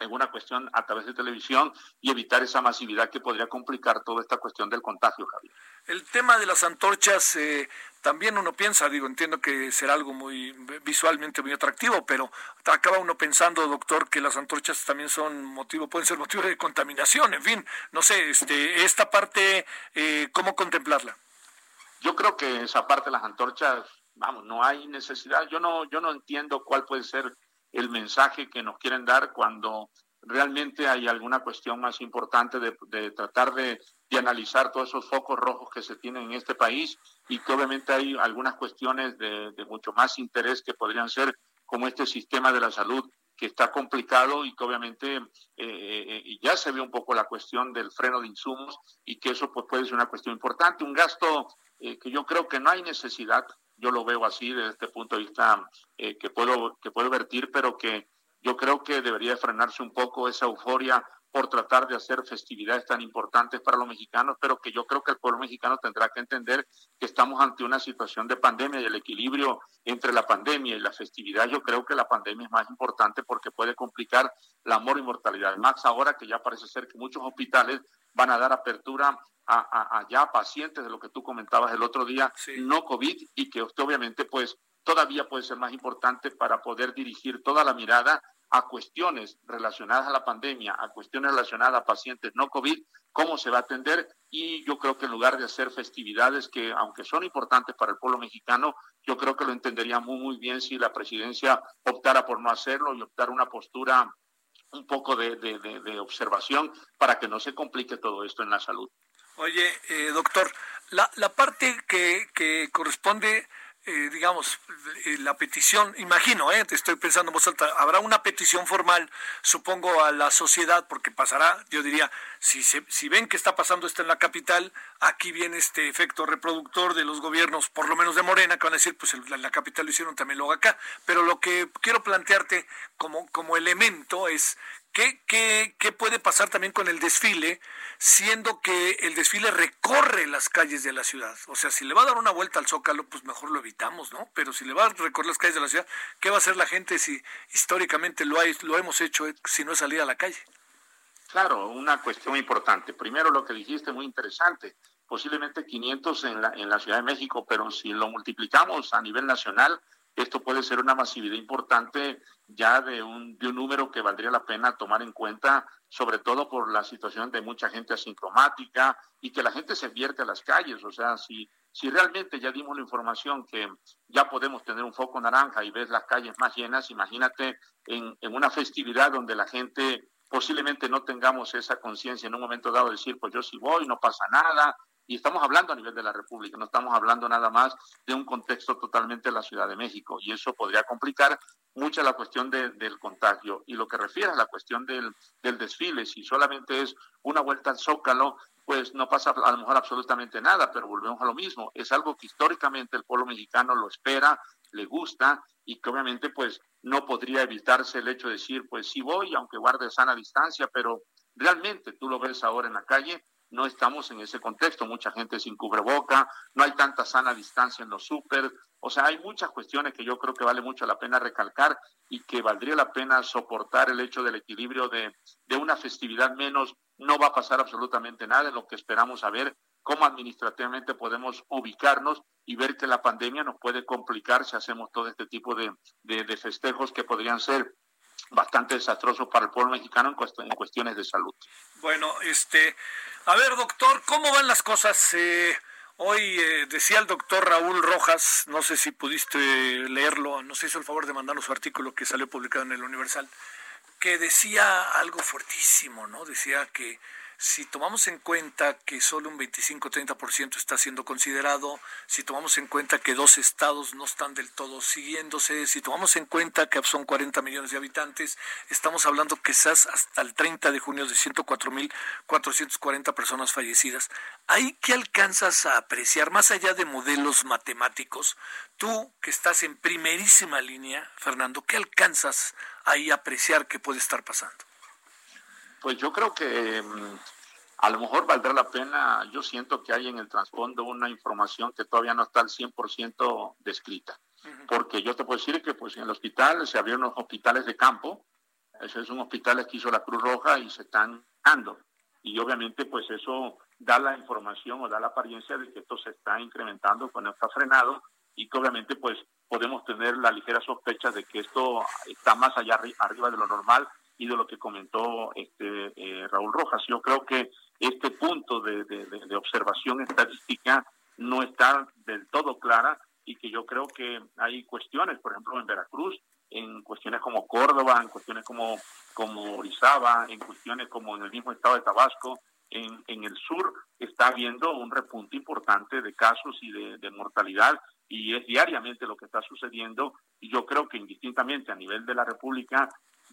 C: en una cuestión a través de televisión y evitar esa masividad que podría complicar toda esta cuestión del contagio, Javier.
A: El tema de las antorchas, eh, también uno piensa, digo, entiendo que será algo muy visualmente muy atractivo, pero acaba uno pensando, doctor, que las antorchas también son motivo, pueden ser motivo de contaminación, en fin, no sé, este, esta parte, eh, ¿cómo contemplarla?
C: Yo creo que esa parte de las antorchas, vamos, no hay necesidad. Yo no, yo no entiendo cuál puede ser el mensaje que nos quieren dar cuando realmente hay alguna cuestión más importante de, tratar de, analizar todos esos focos rojos que se tienen en este país y que obviamente hay algunas cuestiones de, mucho más interés que podrían ser como este sistema de la salud que está complicado y que obviamente eh, eh, ya se ve un poco la cuestión del freno de insumos y que eso pues, puede ser una cuestión importante, un gasto eh, que yo creo que no hay necesidad yo lo veo así desde este punto de vista eh, que puedo que puedo vertir, pero que yo creo que debería frenarse un poco esa euforia por tratar de hacer festividades tan importantes para los mexicanos, pero que yo creo que el pueblo mexicano tendrá que entender que estamos ante una situación de pandemia y el equilibrio entre la pandemia y la festividad, yo creo que la pandemia es más importante porque puede complicar la amor y mortalidad. Más ahora que ya parece ser que muchos hospitales van a dar apertura a, ya pacientes de lo que tú comentabas el otro día, no COVID, y que usted obviamente pues todavía puede ser más importante para poder dirigir toda la mirada a cuestiones relacionadas a la pandemia, a cuestiones relacionadas a pacientes no COVID, cómo se va a atender y yo creo que en lugar de hacer festividades que aunque son importantes para el pueblo mexicano, yo creo que lo entendería muy muy bien si la presidencia optara por no hacerlo y optar una postura un poco de, de observación para que no se complique todo esto en la salud.
A: Oye, eh, doctor, la, la parte que, que corresponde, eh, digamos, eh, la petición, imagino, eh, te estoy pensando en alta, habrá una petición formal, supongo, a la sociedad, porque pasará, yo diría, si, se, si ven que está pasando esto en la capital, aquí viene este efecto reproductor de los gobiernos, por lo menos de Morena, que van a decir, pues la capital lo hicieron, también lo acá. Pero lo que quiero plantearte como, como elemento es ¿Qué, qué, qué puede pasar también con el desfile, siendo que el desfile recorre las calles de la ciudad? O sea, si le va a dar una vuelta al Zócalo, pues mejor lo evitamos, ¿no? Pero si le va a recorrer las calles de la ciudad, ¿qué va a hacer la gente si históricamente lo, hay, lo hemos hecho eh, si no es salir a la calle?
C: Claro, una cuestión importante. Primero, lo que dijiste, muy interesante. Posiblemente 500 en la, en la Ciudad de México, pero si lo multiplicamos a nivel nacional, esto puede ser una masividad importante ya de un, número que valdría la pena tomar en cuenta, sobre todo por la situación de mucha gente asintomática y que la gente se vierte a las calles. O sea, si, si realmente ya dimos la información que ya podemos tener un foco naranja y ves las calles más llenas, imagínate en, en una festividad donde la gente posiblemente no tengamos esa conciencia en un momento dado de decir, pues yo sí voy, no pasa nada, y estamos hablando a nivel de la República, no estamos hablando nada más de un contexto totalmente de la Ciudad de México. Y eso podría complicar mucho la cuestión del contagio. Y lo que refiere a la cuestión del, del desfile, si solamente es una vuelta al zócalo, pues no pasa a lo mejor absolutamente nada, pero volvemos a lo mismo. Es algo que históricamente el pueblo mexicano lo espera, le gusta y que obviamente pues no podría evitarse el hecho de decir, pues sí voy, aunque guarde sana distancia, pero realmente tú lo ves ahora en la calle, no estamos en ese contexto. Mucha gente sin cubreboca, no hay tanta sana distancia en los súper. O sea, hay muchas cuestiones que yo creo que vale mucho la pena recalcar y que valdría la pena soportar el hecho del equilibrio de, de una festividad menos. No va a pasar absolutamente nada en lo que esperamos saber cómo administrativamente podemos ubicarnos y ver que la pandemia nos puede complicar si hacemos todo este tipo de, de, festejos que podrían ser bastante desastrosos para el pueblo mexicano en cuestiones de salud.
A: Bueno, este, a ver, doctor, ¿cómo van las cosas? Eh, hoy eh, decía el doctor Raúl Rojas, no sé si pudiste leerlo, nos hizo el favor de mandarnos su artículo que salió publicado en el Universal, que decía algo fuertísimo, ¿no? Decía que si tomamos en cuenta que solo un 25-30% está siendo considerado, si tomamos en cuenta que dos estados no están del todo siguiéndose, si tomamos en cuenta que son 40 millones de habitantes, estamos hablando quizás hasta el 30 de junio de 104.440 personas fallecidas. ¿Ahí qué alcanzas a apreciar, más allá de modelos matemáticos? Tú que estás en primerísima línea, Fernando, ¿qué alcanzas ahí a apreciar que puede estar pasando?
C: Pues yo creo que mm, a lo mejor valdrá la pena, yo siento que hay en el trasfondo una información que todavía no está al 100% descrita. Porque yo te puedo decir que pues en el hospital se abrieron los hospitales de campo, ese es un hospital que hizo la Cruz Roja y se están dando. Y obviamente pues eso da la información o da la apariencia de que esto se está incrementando, cuando está frenado y que obviamente pues podemos tener la ligera sospecha de que esto está más allá arriba de lo normal y de lo que comentó este eh, Raúl Rojas. Yo creo que este punto de, observación estadística no está del todo clara y que yo creo que hay cuestiones, por ejemplo, en Veracruz, en cuestiones como Córdoba, en cuestiones como, como Orizaba, en cuestiones como en el mismo estado de Tabasco, en, el sur está habiendo un repunte importante de casos y de mortalidad y es diariamente lo que está sucediendo y yo creo que indistintamente a nivel de la República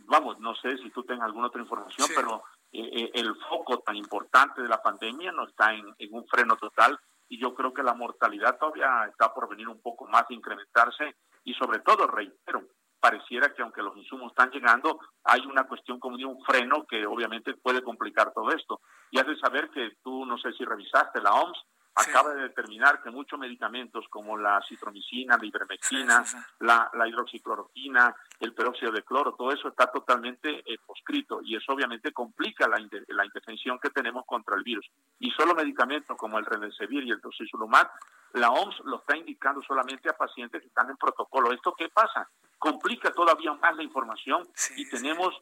C: vamos, no sé si tú tengas alguna otra información, pero eh, eh, el foco tan importante de la pandemia no está en, un freno total y yo creo que la mortalidad todavía está por venir un poco más de incrementarse y sobre todo, reitero, pareciera que aunque los insumos están llegando, hay una cuestión como de un freno que obviamente puede complicar todo esto. Y has de saber que tú, no sé si revisaste la OMS, acaba de determinar que muchos medicamentos como la citromicina, la ivermectina, la, la, hidroxicloroquina, el peróxido de cloro, todo eso está totalmente eh, proscrito y eso obviamente complica la, la intervención que tenemos contra el virus. Y solo medicamentos como el Remdesivir y el tocilizumab, la OMS lo está indicando solamente a pacientes que están en protocolo. ¿Esto qué pasa? Complica todavía más la información y tenemos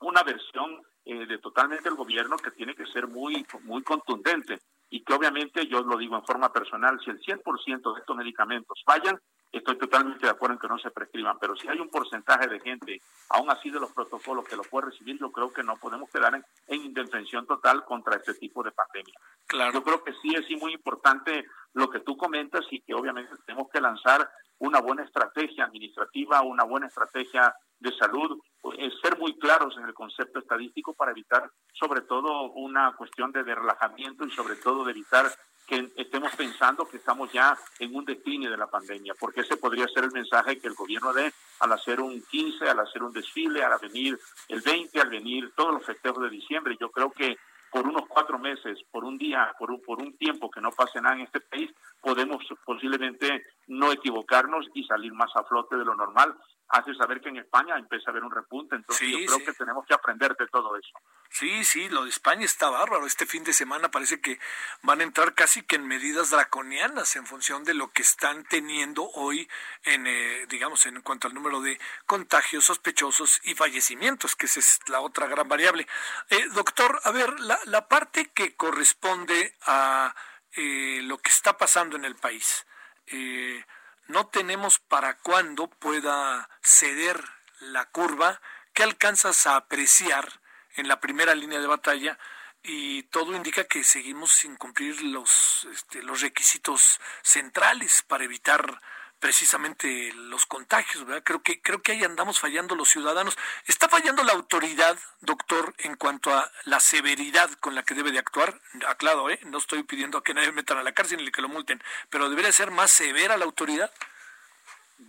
C: una versión eh, de totalmente el gobierno que tiene que ser muy, muy contundente y que obviamente yo lo digo en forma personal, si el 100% de estos medicamentos fallan, estoy totalmente de acuerdo en que no se prescriban, pero si hay un porcentaje de gente, aún así de los protocolos, que lo puede recibir, yo creo que no podemos quedar en, en indefensión total contra este tipo de pandemia. Claro. Yo creo que sí es muy importante lo que tú comentas y que obviamente tenemos que lanzar una buena estrategia administrativa, una buena estrategia de salud, es ser muy claros en el concepto estadístico para evitar sobre todo una cuestión de, relajamiento y sobre todo de evitar que estemos pensando que estamos ya en un decline de la pandemia, porque ese podría ser el mensaje que el gobierno dé al hacer un 15, al hacer un desfile, al venir el 20, al venir todos los festejos de diciembre. Yo creo que por unos cuatro meses, por un día, por un, por un tiempo que no pase nada en este país, podemos posiblemente no equivocarnos y salir más a flote de lo normal hace saber que en España empieza a haber un repunte, entonces yo creo que tenemos que aprender de todo eso.
A: Sí, sí, lo de España está bárbaro. Este fin de semana parece que van a entrar casi que en medidas draconianas en función de lo que están teniendo hoy en, eh, digamos, en cuanto al número de contagios sospechosos y fallecimientos, que esa es la otra gran variable. Eh, doctor, a ver, la, la parte que corresponde a eh, lo que está pasando en el país. Eh, no tenemos para cuándo pueda ceder la curva que alcanzas a apreciar en la primera línea de batalla y todo indica que seguimos sin cumplir los, este, los requisitos centrales para evitar precisamente los contagios, ¿verdad? Creo que, creo que ahí andamos fallando los ciudadanos. ¿Está fallando la autoridad, doctor, en cuanto a la severidad con la que debe de actuar? Aclaro, ¿eh? No estoy pidiendo a que nadie metan a la cárcel ni que lo multen, pero ¿debería ser más severa la autoridad?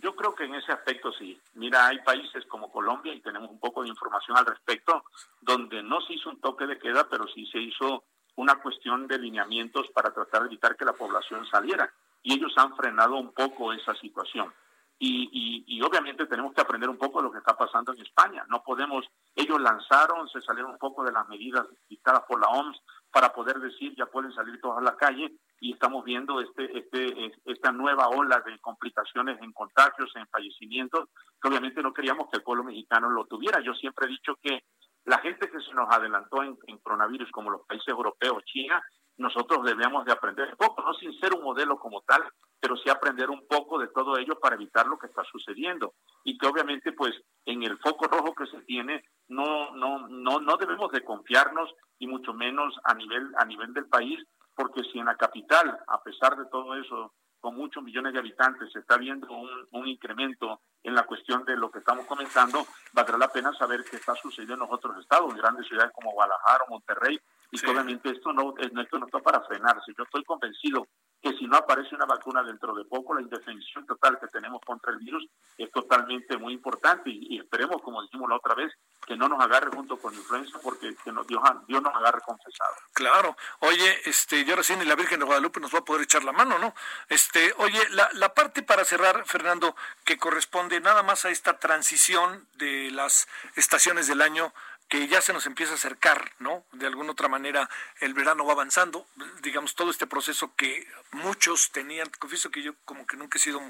C: Yo creo que en ese aspecto sí. Mira, hay países como Colombia, y tenemos un poco de información al respecto, donde no se hizo un toque de queda, pero sí se hizo una cuestión de lineamientos para tratar de evitar que la población saliera y ellos han frenado un poco esa situación. Y, y, obviamente tenemos que aprender un poco de lo que está pasando en España. No podemos, ellos lanzaron, se salieron un poco de las medidas dictadas por la OMS para poder decir ya pueden salir todos a la calle y estamos viendo este, este, esta nueva ola de complicaciones en contagios, en fallecimientos, que obviamente no queríamos que el pueblo mexicano lo tuviera. Yo siempre he dicho que la gente que se nos adelantó en, en coronavirus, como los países europeos, China, nosotros debemos de aprender un poco, no sin ser un modelo como tal, pero sí aprender un poco de todo ello para evitar lo que está sucediendo. Y que obviamente, pues, en el foco rojo que se tiene, no, no, no, no debemos de confiarnos y mucho menos a nivel, a nivel del país, porque si en la capital, a pesar de todo eso, con muchos millones de habitantes, se está viendo un, un, incremento en la cuestión de lo que estamos comentando, valdrá la pena saber qué está sucediendo en los otros estados, en grandes ciudades como Guadalajara o Monterrey, y obviamente esto no, esto no está para frenarse. Yo estoy convencido que si no aparece una vacuna dentro de poco, la indefensión total que tenemos contra el virus es totalmente muy importante y, esperemos, como dijimos la otra vez, que no nos agarre junto con influenza porque que nos, Dios, Dios nos agarre confesado.
A: Claro. Oye, este, yo recién y la Virgen de Guadalupe nos va a poder echar la mano, ¿no? Este, oye, la, la parte para cerrar, Fernando, que corresponde nada más a esta transición de las estaciones del año que ya se nos empieza a acercar, ¿no? De alguna otra manera el verano va avanzando, digamos, todo este proceso que muchos tenían, confieso que yo como que nunca he sido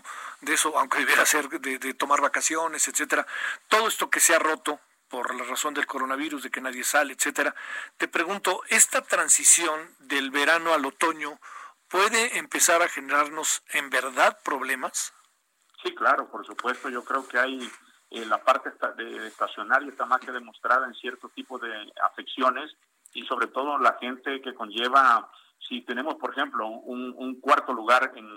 A: de eso, aunque debiera ser de, tomar vacaciones, etcétera, todo esto que se ha roto por la razón del coronavirus, de que nadie sale, etcétera, te pregunto, ¿esta transición del verano al otoño puede empezar a generarnos en verdad problemas?
C: Sí, claro, por supuesto, yo creo que hay eh, la parte de estacionaria está más que demostrada en cierto tipo de afecciones y sobre todo la gente que conlleva, si tenemos por ejemplo un, cuarto lugar en,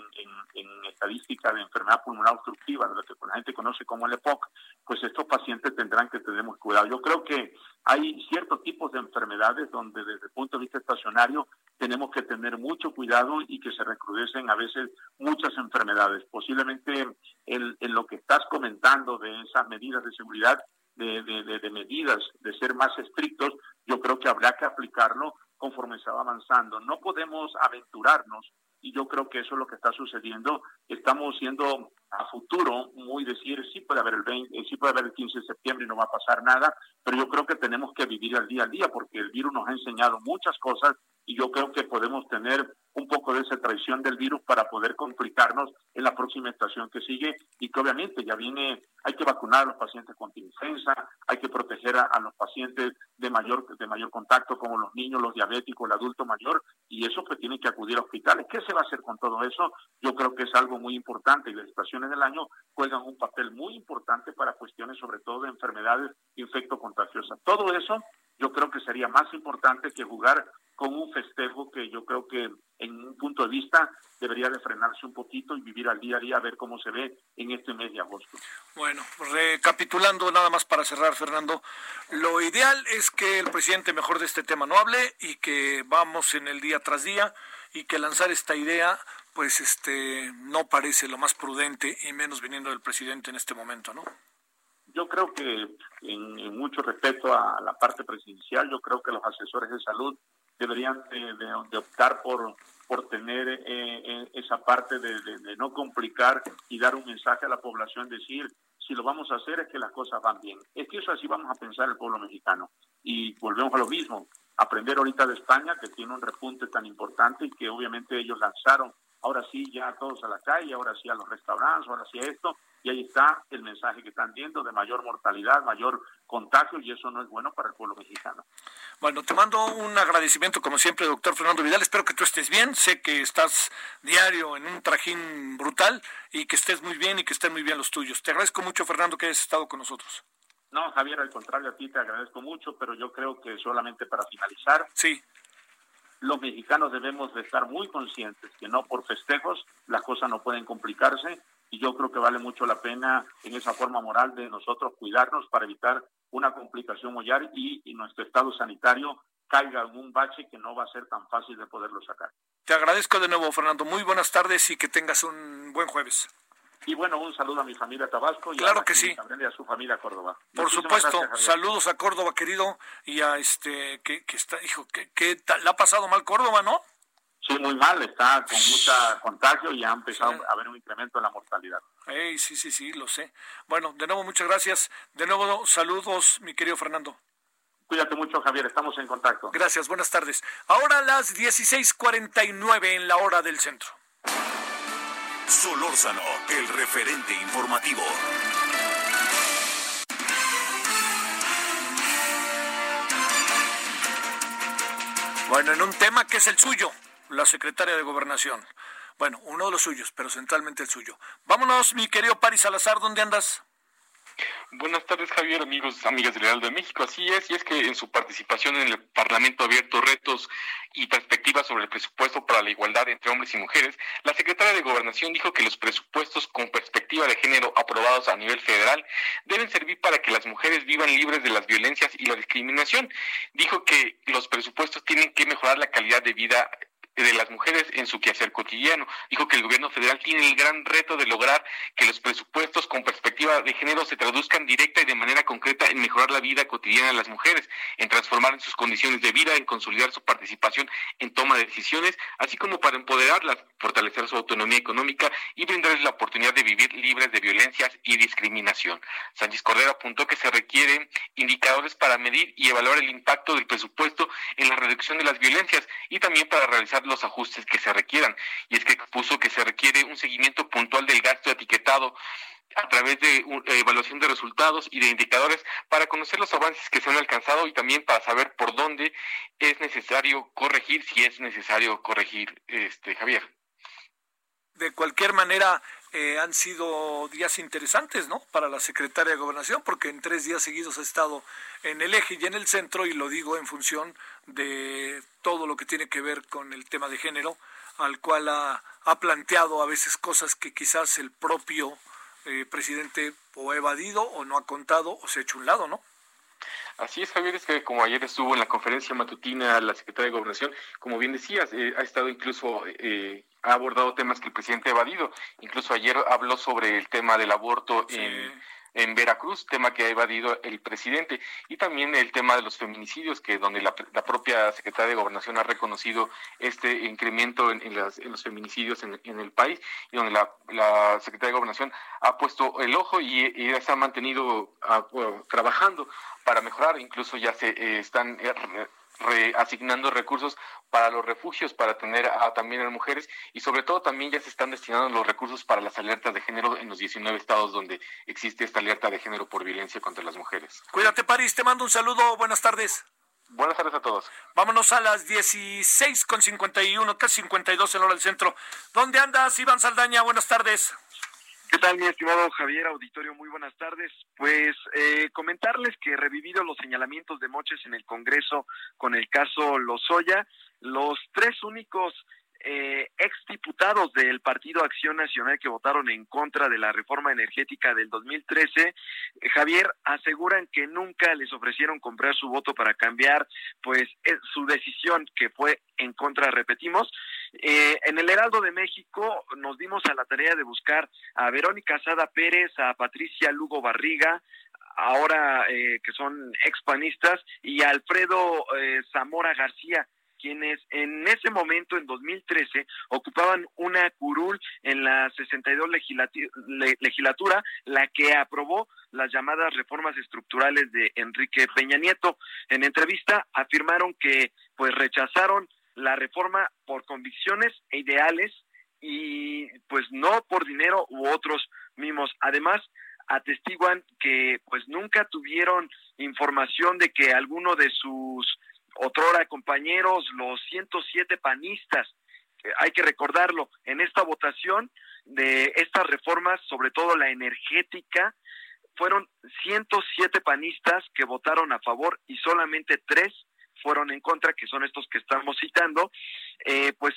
C: estadística de enfermedad pulmonar obstructiva, lo que la gente conoce como el EPOC, pues estos pacientes tendrán que tener cuidado. Yo creo que hay ciertos tipos de enfermedades donde desde el punto de vista estacionario tenemos que tener mucho cuidado y que se recrudecen a veces muchas enfermedades. Posiblemente en, lo que estás comentando de esas medidas de seguridad, de, medidas de ser más estrictos, yo creo que habrá que aplicarlo conforme se va avanzando. No podemos aventurarnos y yo creo que eso es lo que está sucediendo. Estamos siendo a futuro muy decir, sí puede haber el 20, sí puede haber el 15 de septiembre y no va a pasar nada, pero yo creo que tenemos que vivir al día a día porque el virus nos ha enseñado muchas cosas y yo creo que podemos tener un poco de esa traición del virus para poder complicarnos en la próxima estación que sigue y que obviamente ya viene, hay que vacunar a los pacientes con influenza, hay que proteger a, los pacientes de mayor de mayor contacto como los niños, los diabéticos, el adulto mayor y eso pues tiene que acudir a hospitales. ¿Qué se va a hacer con todo eso? Yo creo que es algo muy importante y las estaciones del año juegan un papel muy importante para cuestiones sobre todo de enfermedades infectocontagiosas. Todo eso yo creo que sería más importante que jugar con un festejo que yo creo que en un punto de vista debería de frenarse un poquito y vivir al día a día a ver cómo se ve en este mes de agosto.
A: Bueno, recapitulando nada más para cerrar, Fernando, lo ideal es que el presidente mejor de este tema no hable y que vamos en el día tras día y que lanzar esta idea pues este no parece lo más prudente y menos viniendo del presidente en este momento, ¿no?
C: Yo creo que en, mucho respeto a la parte presidencial, yo creo que los asesores de salud deberían de, optar por, por tener eh, eh, esa parte de, no complicar y dar un mensaje a la población, decir, si lo vamos a hacer es que las cosas van bien. Es que eso así vamos a pensar el pueblo mexicano. Y volvemos a lo mismo, aprender ahorita de España, que tiene un repunte tan importante y que obviamente ellos lanzaron, ahora sí ya todos a la calle, ahora sí a los restaurantes, ahora sí a esto, y ahí está el mensaje que están viendo de mayor mortalidad, mayor contagio y eso no es bueno para el pueblo mexicano.
A: Bueno, te mando un agradecimiento como siempre, doctor Fernando Vidal. Espero que tú estés bien. Sé que estás diario en un trajín brutal y que estés muy bien y que estén muy bien los tuyos. Te agradezco mucho, Fernando, que hayas estado con nosotros.
C: No, Javier, al contrario, a ti te agradezco mucho, pero yo creo que solamente para finalizar.
A: Sí.
C: Los mexicanos debemos de estar muy conscientes que no por festejos las cosas no pueden complicarse y yo creo que vale mucho la pena en esa forma moral de nosotros cuidarnos para evitar una complicación mollar y, y nuestro estado sanitario caiga en un bache que no va a ser tan fácil de poderlo sacar.
A: Te agradezco de nuevo, Fernando. Muy buenas tardes y que tengas un buen jueves.
C: Y bueno, un saludo a mi familia Tabasco y
A: claro que sí.
C: a su familia Córdoba.
A: Por supuesto, saludos a Córdoba, querido, y a este, que, que está, hijo, que, que le ha pasado mal Córdoba, ¿no?
C: Sí, muy mal, está con mucha contagio y ha empezado a haber un incremento en la mortalidad.
A: sí, sí, sí, lo sé. Bueno, de nuevo muchas gracias. De nuevo saludos, mi querido Fernando.
C: Cuídate mucho, Javier, estamos en contacto.
A: Gracias, buenas tardes. Ahora las 16:49 en la hora del centro.
B: Solórzano, el referente informativo.
A: Bueno, en un tema que es el suyo, la secretaria de Gobernación. Bueno, uno de los suyos, pero centralmente el suyo. Vámonos, mi querido Paris Salazar, ¿dónde andas?
D: Buenas tardes, Javier, amigos, amigas del Heraldo de México. Así es, y es que en su participación en el Parlamento Abierto, retos y perspectivas sobre el presupuesto para la igualdad entre hombres y mujeres, la secretaria de Gobernación dijo que los presupuestos con perspectiva de género aprobados a nivel federal deben servir para que las mujeres vivan libres de las violencias y la discriminación. Dijo que los presupuestos tienen que mejorar la calidad de vida de las mujeres en su quehacer cotidiano. Dijo que el gobierno federal tiene el gran reto de lograr que los presupuestos con perspectiva de género se traduzcan directa y de manera concreta en mejorar la vida cotidiana de las mujeres, en transformar sus condiciones de vida, en consolidar su participación en toma de decisiones, así como para empoderarlas, fortalecer su autonomía económica y brindarles la oportunidad de vivir libres de violencias y discriminación. Sánchez Cordero apuntó que se requieren indicadores para medir y evaluar el impacto del presupuesto en la reducción de las violencias y también para realizar los ajustes que se requieran. Y es que expuso que se requiere un seguimiento puntual del gasto etiquetado a través de evaluación de resultados y de indicadores para conocer los avances que se han alcanzado y también para saber por dónde es necesario corregir, si es necesario corregir, este Javier.
A: De cualquier manera, eh, han sido días interesantes, ¿no? Para la secretaria de Gobernación, porque en tres días seguidos ha estado en el eje y en el centro, y lo digo en función de todo lo que tiene que ver con el tema de género, al cual ha, planteado a veces cosas que quizás el propio eh, presidente o ha evadido o no ha contado o se ha hecho un lado, ¿no?
D: Así es, Javier, es que como ayer estuvo en la conferencia matutina la secretaria de Gobernación, como bien decías, eh, ha estado incluso, eh, ha abordado temas que el presidente ha evadido. Incluso ayer habló sobre el tema del aborto en en Veracruz, tema que ha evadido el presidente, y también el tema de los feminicidios, que donde la, propia secretaria de Gobernación ha reconocido este incremento en, los feminicidios en, el país, y donde la, secretaria de Gobernación ha puesto el ojo y, y se ha mantenido ah, trabajando para mejorar, incluso ya se eh, están eh, reasignando recursos para los refugios, para tener a, también a mujeres y sobre todo también ya se están destinando los recursos para las alertas de género en los 19 estados donde existe esta alerta de género por violencia contra las mujeres.
A: Cuídate, París, te mando un saludo, buenas tardes.
D: Buenas tardes a todos.
A: Vámonos a las 16 con 51, casi 52 en hora del centro. ¿Dónde andas, Iván Saldaña? Buenas tardes.
E: ¿Qué tal, mi estimado Javier Auditorio? Muy buenas tardes. Pues eh, comentarles que revivido los señalamientos de Moches en el Congreso con el caso Lozoya, los tres únicos eh, exdiputados del Partido Acción Nacional que votaron en contra de la reforma energética del 2013, eh, Javier, aseguran que nunca les ofrecieron comprar su voto para cambiar pues eh, su decisión que fue en contra, repetimos. Eh, en el Heraldo de México nos dimos a la tarea de buscar a Verónica Sada Pérez, a Patricia Lugo Barriga, ahora que son expanistas, y a Alfredo Zamora García, quienes en ese momento, en 2013, ocupaban una curul en la 62 legislatura, la que aprobó las llamadas reformas estructurales de Enrique Peña Nieto. En entrevista afirmaron que pues rechazaron la reforma por convicciones e ideales y pues no por dinero u otros mimos. Además, atestiguan que pues nunca tuvieron información de que alguno de sus otrora compañeros, los 107 panistas, hay que recordarlo, en esta votación de estas reformas, sobre todo la energética, fueron 107 panistas que votaron a favor y solamente tres fueron en contra, que son estos que estamos citando, eh, pues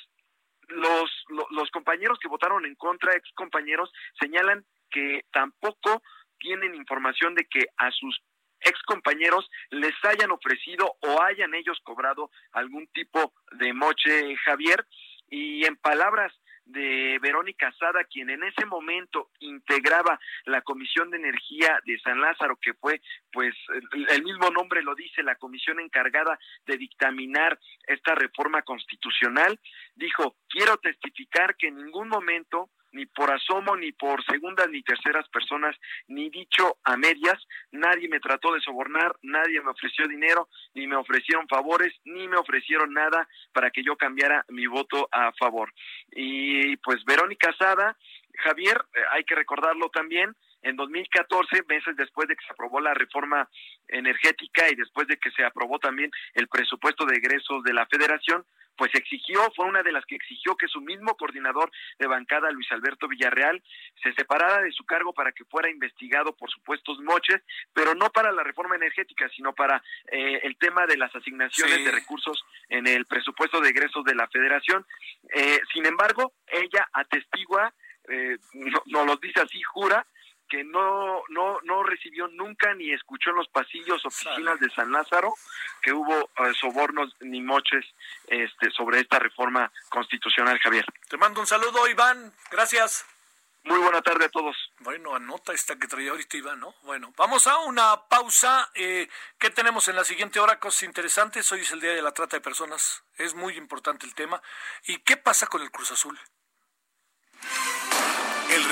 E: los, los compañeros que votaron en contra, ex compañeros, señalan que tampoco tienen información de que a sus ex compañeros les hayan ofrecido o hayan ellos cobrado algún tipo de moche, Javier. Y en palabras de Verónica Sada, quien en ese momento integraba la Comisión de Energía de San Lázaro, que fue, pues, el mismo nombre lo dice, la comisión encargada de dictaminar esta reforma constitucional, dijo, quiero testificar que en ningún momento ni por asomo, ni por segundas ni terceras personas, ni dicho a medias. Nadie me trató de sobornar, nadie me ofreció dinero, ni me ofrecieron favores, ni me ofrecieron nada para que yo cambiara mi voto a favor. Y pues Verónica Sada, Javier, eh, hay que recordarlo también, en 2014, meses después de que se aprobó la reforma energética y después de que se aprobó también el presupuesto de egresos de la federación, pues exigió, fue una de las que exigió que su mismo coordinador de bancada, Luis Alberto Villarreal, se separara de su cargo para que fuera investigado por supuestos moches, pero no para la reforma energética, sino para eh, el tema de las asignaciones de recursos en el presupuesto de egresos de la federación. Eh, sin embargo, ella atestigua, eh, no, no lo dice así, jura, que no, no, no recibió nunca ni escuchó en los pasillos oficinas de San Lázaro que hubo eh, sobornos ni moches este, sobre esta reforma constitucional, Javier.
A: Te mando un saludo, Iván. Gracias.
E: Muy buena tarde a todos.
A: Bueno, anota esta que traía ahorita Iván, ¿no? Bueno, vamos a una pausa. Eh, ¿Qué tenemos en la siguiente hora? Cosas interesantes. Hoy es el Día de la Trata de Personas. Es muy importante el tema. ¿Y qué pasa con el Cruz Azul?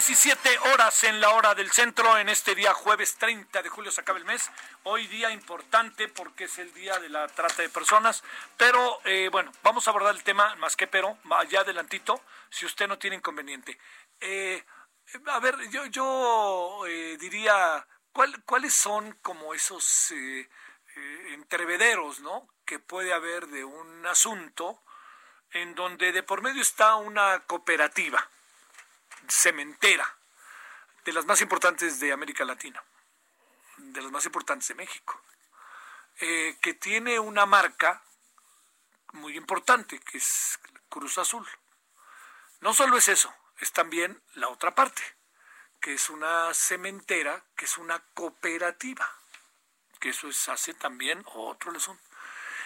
A: 17 horas en la hora del centro, en este día jueves 30 de julio se acaba el mes. Hoy día importante porque es el día de la trata de personas. Pero eh, bueno, vamos a abordar el tema más que pero, allá adelantito, si usted no tiene inconveniente. Eh, a ver, yo, yo eh, diría, ¿cuál, ¿cuáles son como esos entrevederos ¿no? que puede haber de un asunto en donde de por medio está una cooperativa? Cementera, de las más importantes de América Latina, de las más importantes de México, eh, que tiene una marca muy importante, que es Cruz Azul. No solo es eso, es también la otra parte, que es una cementera, que es una cooperativa, que eso es, hace también otro lesón.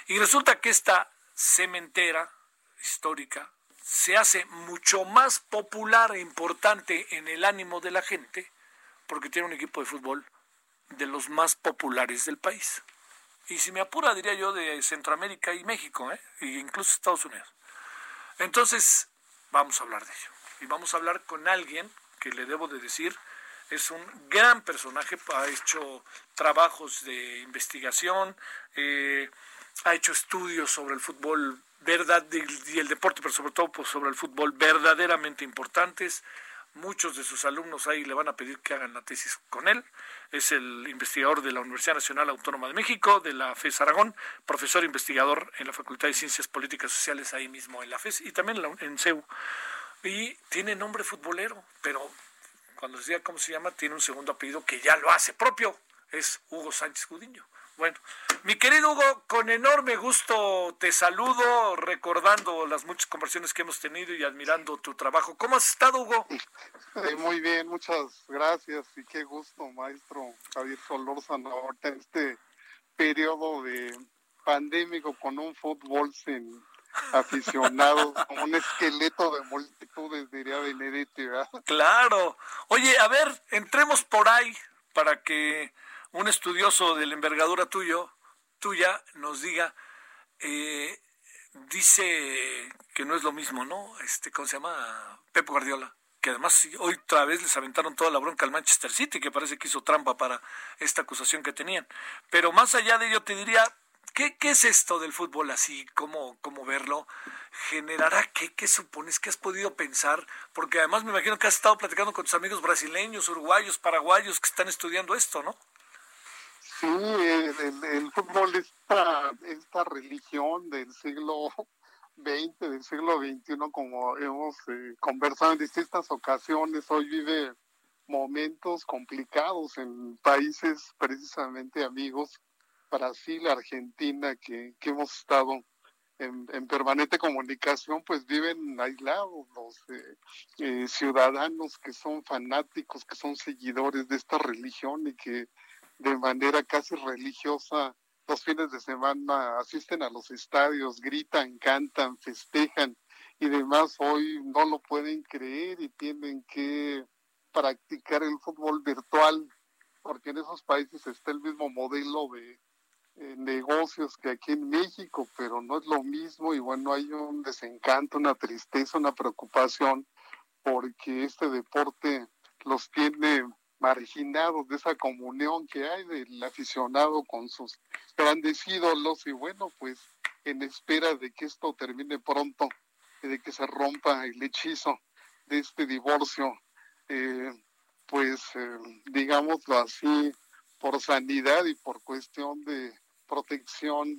A: Y resulta que esta cementera histórica se hace mucho más popular e importante en el ánimo de la gente porque tiene un equipo de fútbol de los más populares del país. Y si me apura, diría yo, de Centroamérica y México, ¿eh? e incluso Estados Unidos. Entonces, vamos a hablar de ello. Y vamos a hablar con alguien que le debo de decir, es un gran personaje, ha hecho trabajos de investigación, eh, ha hecho estudios sobre el fútbol verdad y el deporte, pero sobre todo pues, sobre el fútbol, verdaderamente importantes. Muchos de sus alumnos ahí le van a pedir que hagan la tesis con él. Es el investigador de la Universidad Nacional Autónoma de México, de la FES Aragón, profesor investigador en la Facultad de Ciencias Políticas Sociales ahí mismo en la FES y también en CEU. Y tiene nombre futbolero, pero cuando decía cómo se llama, tiene un segundo apellido que ya lo hace propio. Es Hugo Sánchez Gudiño. Bueno, mi querido Hugo, con enorme gusto te saludo, recordando las muchas conversaciones que hemos tenido y admirando tu trabajo. ¿Cómo has estado, Hugo?
F: muy bien, muchas gracias y qué gusto, maestro Javier Solórzano, ahorita en este periodo de pandémico con un fútbol sin aficionados, como un esqueleto de multitudes, diría Benedetti, ¿verdad?
A: Claro. Oye, a ver, entremos por ahí para que un estudioso de la envergadura tuyo, tuya nos diga, eh, dice que no es lo mismo, ¿no? Este, ¿cómo se llama? Pep Guardiola, que además hoy otra vez les aventaron toda la bronca al Manchester City, que parece que hizo trampa para esta acusación que tenían. Pero más allá de ello te diría, ¿qué, qué es esto del fútbol así? ¿Cómo, cómo verlo? ¿Generará qué? ¿Qué supones? ¿Qué has podido pensar? Porque además me imagino que has estado platicando con tus amigos brasileños, uruguayos, paraguayos que están estudiando esto, ¿no?
F: Sí, el, fútbol, esta, esta religión del siglo XX, del siglo XXI, como hemos eh, conversado en distintas ocasiones, hoy vive momentos complicados en países precisamente amigos, Brasil, Argentina, que, que hemos estado en, permanente comunicación, pues viven aislados los eh, eh, ciudadanos que son fanáticos, que son seguidores de esta religión y que de manera casi religiosa los fines de semana asisten a los estadios, gritan, cantan, festejan y demás. Hoy no lo pueden creer y tienen que practicar el fútbol virtual porque en esos países está el mismo modelo de eh, negocios que aquí en México, pero no es lo mismo y bueno, hay un desencanto, una tristeza, una preocupación porque este deporte los tiene marginados de esa comunión que hay del aficionado con sus grandes ídolos y bueno, pues en espera de que esto termine pronto y de que se rompa el hechizo de este divorcio, eh, pues eh, digámoslo así, por sanidad y por cuestión de protección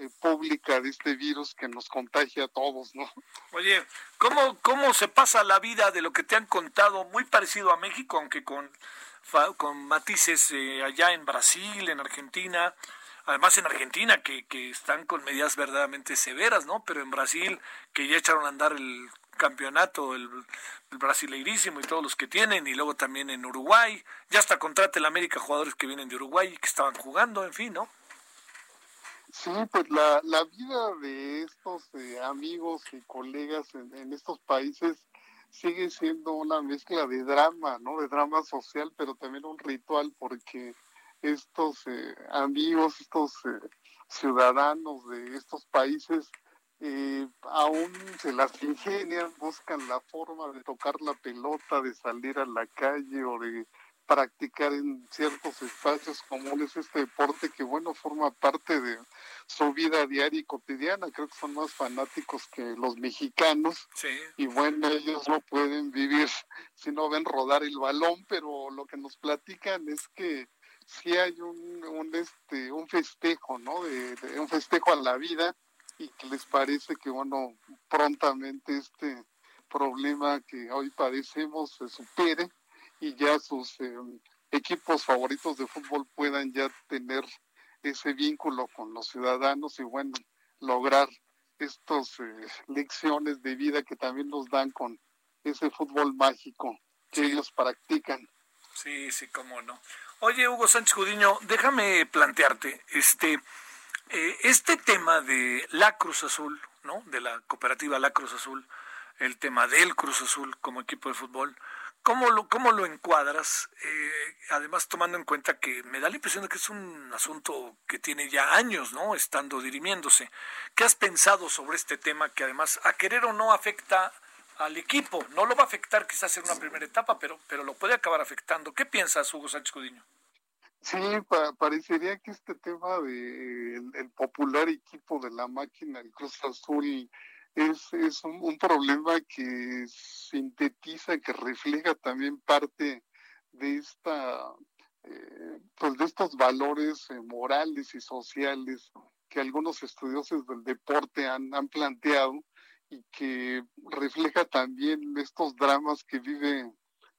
F: eh, pública de este virus que nos contagia a todos, ¿no?
A: Oye, ¿cómo, ¿cómo se pasa la vida de lo que te han contado? Muy parecido a México, aunque con, con matices eh, allá en Brasil, en Argentina, además en Argentina que, que están con medidas verdaderamente severas, ¿no? Pero en Brasil que ya echaron a andar el campeonato, el, el, brasileirísimo y todos los que tienen, y luego también en Uruguay, ya hasta contrata el América jugadores que vienen de Uruguay y que estaban jugando, en fin, ¿no?
F: Sí, pues la, la vida de estos eh, amigos y colegas en, estos países sigue siendo una mezcla de drama, ¿no? De drama social, pero también un ritual porque estos eh, amigos, estos eh, ciudadanos de estos países aún se las ingenian, buscan la forma de tocar la pelota, de salir a la calle o de practicar en ciertos espacios comunes este deporte que bueno forma parte de su vida diaria y cotidiana. Creo que son más fanáticos que los mexicanos
A: sí.
F: y bueno ellos no pueden vivir si no ven rodar el balón pero lo que nos platican es que sí hay un, un este un festejo no de, de un festejo a la vida y que les parece que bueno prontamente este problema que hoy padecemos se supere y ya sus eh, equipos favoritos de fútbol puedan ya tener ese vínculo con los ciudadanos y bueno, lograr estas eh, lecciones de vida que también nos dan con ese fútbol mágico que sí. ellos practican.
A: Sí, sí, cómo no. Oye, Hugo Sánchez Judiño, déjame plantearte, este, eh, este tema de la Cruz Azul, ¿no? De la cooperativa La Cruz Azul, el tema del Cruz Azul como equipo de fútbol, ¿Cómo lo, cómo lo encuadras? Eh, además, tomando en cuenta que me da la impresión de que es un asunto que tiene ya años, ¿no? Estando dirimiéndose. ¿Qué has pensado sobre este tema que además, a querer o no, afecta al equipo? No lo va a afectar quizás en una primera etapa, pero, pero lo puede acabar afectando. ¿Qué piensas, Hugo Sánchez Cudiño?
F: Sí, pa parecería que este tema de el, popular equipo de la máquina, el Cruz Azul, es, es un, problema que sintetiza, que refleja también parte de esta, eh, pues de estos valores eh, morales y sociales que algunos estudiosos del deporte han, han planteado y que refleja también estos dramas que vive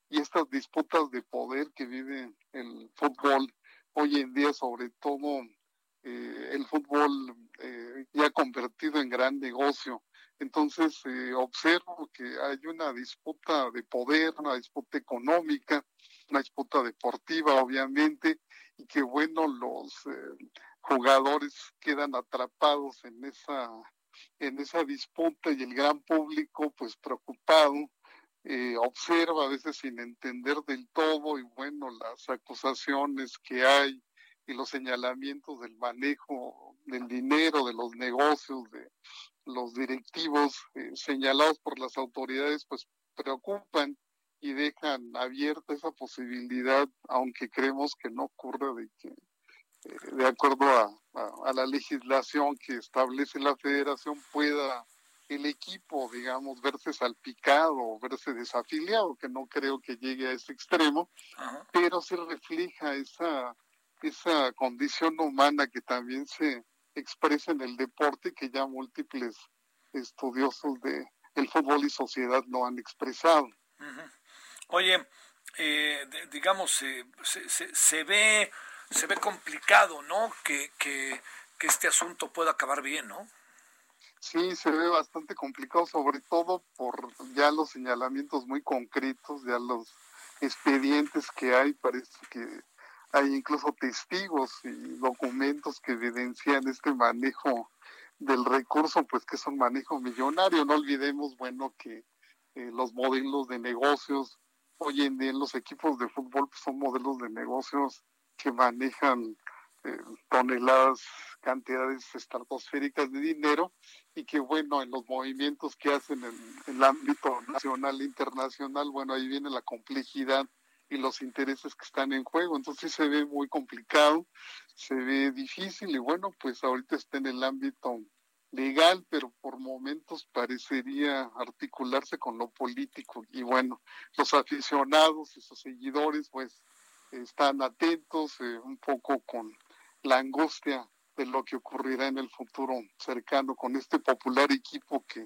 F: y estas disputas de poder que vive el fútbol hoy en día, sobre todo eh, el fútbol eh, ya convertido en gran negocio. Entonces eh, observo que hay una disputa de poder, una disputa económica, una disputa deportiva, obviamente, y que bueno, los eh, jugadores quedan atrapados en esa en esa disputa y el gran público pues preocupado eh, observa a veces sin entender del todo y bueno las acusaciones que hay y los señalamientos del manejo del dinero de los negocios de los directivos eh, señalados por las autoridades pues preocupan y dejan abierta esa posibilidad, aunque creemos que no ocurre de que, eh, de acuerdo a, a, a, la legislación que establece la federación, pueda el equipo, digamos, verse salpicado o verse desafiliado, que no creo que llegue a ese extremo, Ajá. pero se refleja esa, esa condición humana que también se, expresa en el deporte que ya múltiples estudiosos de el fútbol y sociedad lo han expresado.
A: Uh -huh. Oye, eh, de, digamos, eh, se, se, se, ve se ve complicado, ¿no? Que, que, que este asunto pueda acabar bien, ¿no?
F: Sí, se ve bastante complicado, sobre todo por ya los señalamientos muy concretos, ya los expedientes que hay, parece que hay incluso testigos y documentos que evidencian este manejo del recurso, pues que es un manejo millonario. No olvidemos, bueno, que eh, los modelos de negocios hoy en día en los equipos de fútbol pues, son modelos de negocios que manejan eh, toneladas, cantidades estratosféricas de dinero y que bueno, en los movimientos que hacen en, el ámbito nacional e internacional, bueno, ahí viene la complejidad y los intereses que están en juego. Entonces se ve muy complicado, se ve difícil y bueno, pues ahorita está en el ámbito legal, pero por momentos parecería articularse con lo político. Y bueno, los aficionados y sus seguidores pues están atentos eh, un poco con la angustia de lo que ocurrirá en el futuro cercano con este popular equipo que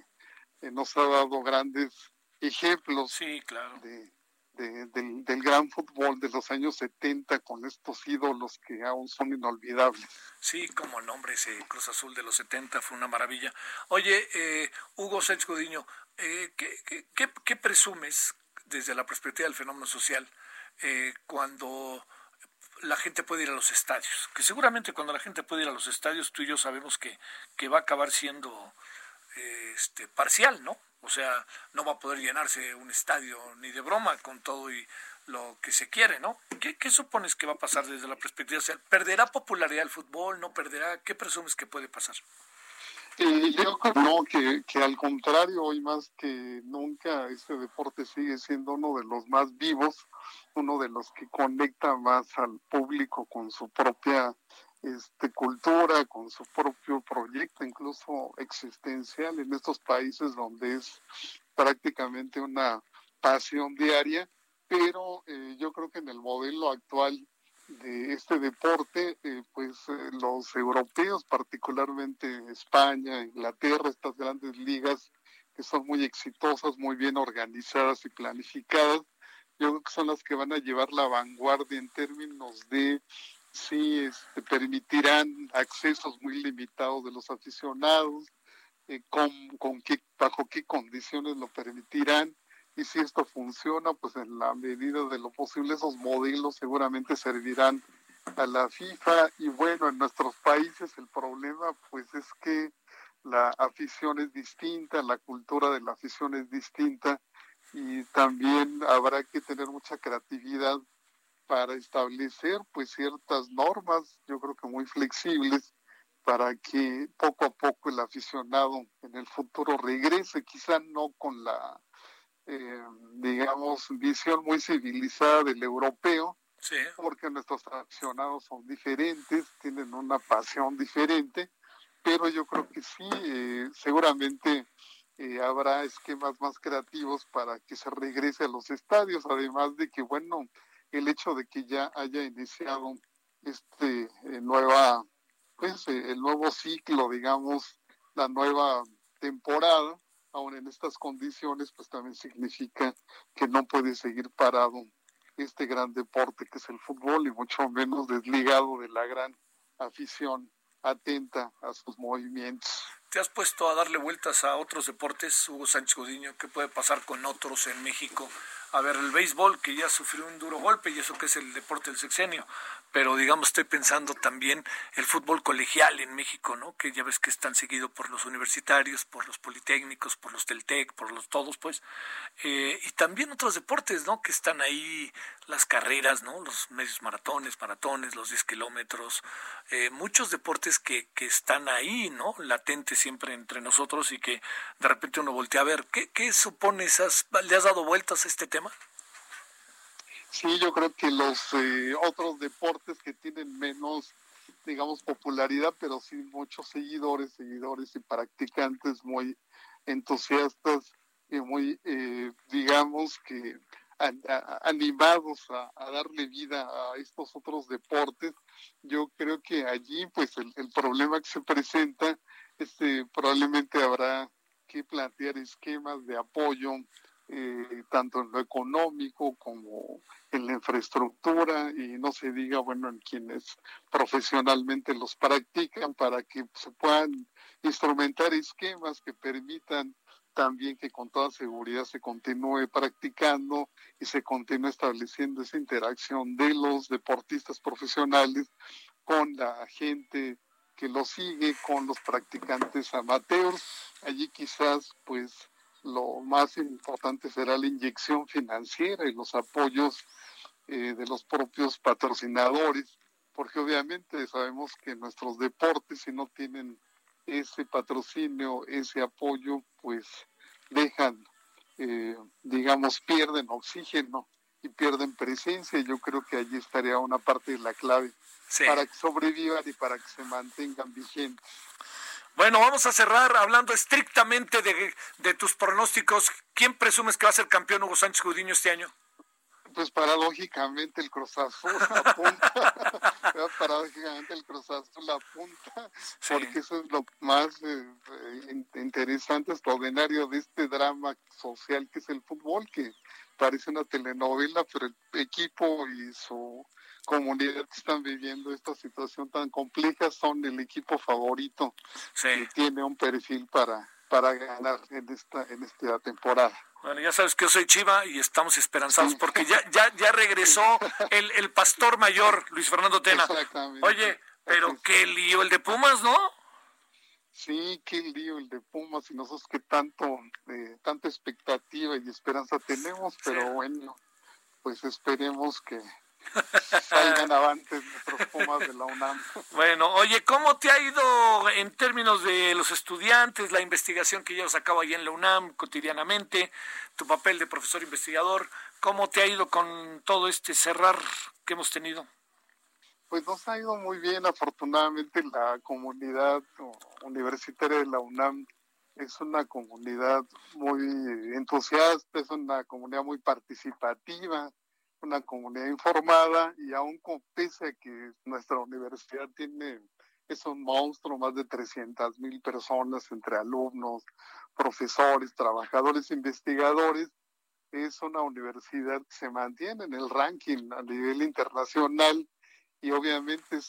F: nos ha dado grandes ejemplos
A: sí, claro.
F: de, del, del, gran fútbol de los años 70 con estos ídolos que aún son inolvidables.
A: Sí, como nombre ese Cruz Azul de los 70 fue una maravilla. Oye, eh, Hugo Sánchez Codiño, eh, ¿qué, qué, qué, presumes desde la perspectiva del fenómeno social eh, cuando la gente puede ir a los estadios? Que seguramente cuando la gente puede ir a los estadios, tú y yo sabemos que, que va a acabar siendo este, parcial, ¿no? O sea, no va a poder llenarse un estadio ni de broma con todo y lo que se quiere, ¿no? ¿Qué, supones que va a pasar desde la perspectiva? O ¿Perderá popularidad el fútbol? ¿No perderá? ¿Qué presumes que puede pasar?
F: Eh, yo creo no, que, que al contrario, hoy más que nunca, este deporte sigue siendo uno de los más vivos, uno de los que conecta más al público con su propia este, cultura, con su propio proyecto, incluso existencial en estos países donde es prácticamente una pasión diaria, pero eh, yo creo que en el modelo actual de este deporte, eh, pues eh, los europeos, particularmente España, Inglaterra, estas grandes ligas que son muy exitosas, muy bien organizadas y planificadas, yo creo que son las que van a llevar la vanguardia en términos de sí este, permitirán accesos muy limitados de los aficionados, eh, con, con qué, bajo qué condiciones lo permitirán. Y si esto funciona, pues en la medida de lo posible esos modelos seguramente servirán a la FIFA. Y bueno, en nuestros países el problema pues es que la afición es distinta, la cultura de la afición es distinta y también habrá que tener mucha creatividad para establecer pues ciertas normas, yo creo que muy flexibles, para que poco a poco el aficionado en el futuro regrese, quizá no con la, eh, digamos, visión muy civilizada del europeo, porque nuestros aficionados son diferentes, tienen una pasión diferente, pero yo creo que sí, eh, seguramente eh, habrá esquemas más creativos para que se regrese a los estadios, además de que, bueno, el hecho de que ya haya iniciado este eh, nueva pues eh, el nuevo ciclo digamos la nueva temporada aún en estas condiciones pues también significa que no puede seguir parado este gran deporte que es el fútbol y mucho menos desligado de la gran afición atenta a sus movimientos.
A: ¿Te has puesto a darle vueltas a otros deportes, Hugo Sánchez Godiño? ¿Qué puede pasar con otros en México? A ver, el béisbol que ya sufrió un duro golpe y eso que es el deporte del sexenio, pero digamos estoy pensando también el fútbol colegial en México, ¿no? Que ya ves que están seguido por los universitarios, por los politécnicos, por los Teltec, por los todos, pues, eh, y también otros deportes, ¿no? Que están ahí las carreras, ¿no? Los medios maratones, maratones, los 10 kilómetros, eh, muchos deportes que, que están ahí, ¿no? Latentes siempre entre nosotros y que de repente uno voltea a ver, ¿qué, qué supones? ¿Le has dado vueltas a este tema?
F: Sí, yo creo que los eh, otros deportes que tienen menos, digamos, popularidad, pero sí muchos seguidores, seguidores y practicantes muy entusiastas y muy, eh, digamos, que animados a, darle vida a estos otros deportes. Yo creo que allí, pues, el, el problema que se presenta, este, probablemente habrá que plantear esquemas de apoyo eh, tanto en lo económico como en la infraestructura y no se diga, bueno, en quienes profesionalmente los practican para que se puedan instrumentar esquemas que permitan también que con toda seguridad se continúe practicando y se continúe estableciendo esa interacción de los deportistas profesionales con la gente que los sigue, con los practicantes amateurs. Allí quizás pues lo más importante será la inyección financiera y los apoyos eh, de los propios patrocinadores, porque obviamente sabemos que nuestros deportes, si no tienen ese patrocinio, ese apoyo, pues dejan, eh, digamos, pierden oxígeno y pierden presencia. Yo creo que allí estaría una parte de la clave para que sobrevivan y para que se mantengan vigentes.
A: Bueno, vamos a cerrar hablando estrictamente de, de tus pronósticos. ¿Quién presumes que va a ser campeón Hugo Sánchez Gudiño este año?
F: pues paradójicamente el Cruz Azul apunta, paradójicamente el Cruz Azul apunta, porque eso es lo más eh, eh, interesante, extraordinario de este drama social que es el fútbol, que parece una telenovela, pero el equipo y su comunidad que están viviendo esta situación tan compleja son el equipo favorito que tiene un perfil para para ganar en esta en esta temporada.
A: Bueno, ya sabes que yo soy Chiva y estamos esperanzados porque ya ya ya regresó el, el pastor mayor Luis Fernando Tena. Oye, pero qué lío el de Pumas, ¿no?
F: Sí, qué lío el de Pumas y nosotros que tanto eh, tanta expectativa y esperanza tenemos, pero bueno, pues esperemos que salgan avantes nuestros Pumas de la UNAM.
A: Bueno, oye, ¿cómo te ha ido en términos de los estudiantes, la investigación que llevas a cabo allá en la UNAM cotidianamente, tu papel de profesor investigador? ¿Cómo te ha ido con todo este cerrar que hemos tenido?
F: Pues nos ha ido muy bien, afortunadamente la comunidad universitaria de la UNAM es una comunidad muy entusiasta, es una comunidad muy participativa, una comunidad informada y aún pese a que nuestra universidad tiene es un monstruo, más de 300 mil personas entre alumnos, profesores, trabajadores, investigadores, es una universidad que se mantiene en el ranking a nivel internacional y obviamente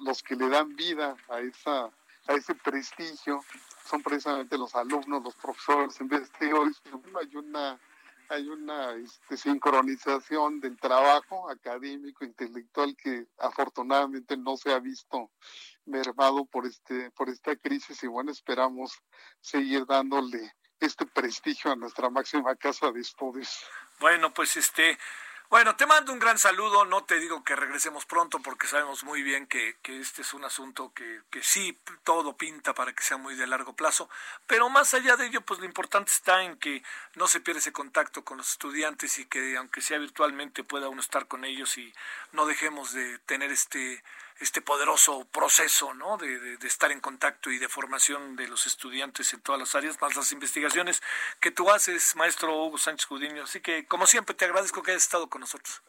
F: los que le dan vida a esa a ese prestigio son precisamente los alumnos, los profesores, investigadores. Hay una hay una este, sincronización del trabajo académico, intelectual que afortunadamente no se ha visto mermado por este por esta crisis y bueno esperamos seguir dándole este prestigio a nuestra máxima casa de estudios.
A: Bueno, pues este bueno, te mando un gran saludo, no te digo que regresemos pronto porque sabemos muy bien que, que este es un asunto que, que, sí, todo pinta para que sea muy de largo plazo, pero más allá de ello, pues lo importante está en que no se pierda ese contacto con los estudiantes y que aunque sea virtualmente pueda uno estar con ellos y no dejemos de tener este este poderoso proceso ¿no? De, de, estar en contacto y de formación de los estudiantes en todas las áreas, más las investigaciones que tú haces, maestro Hugo Sánchez Judiño. Así que, como siempre, te agradezco que hayas estado con nosotros.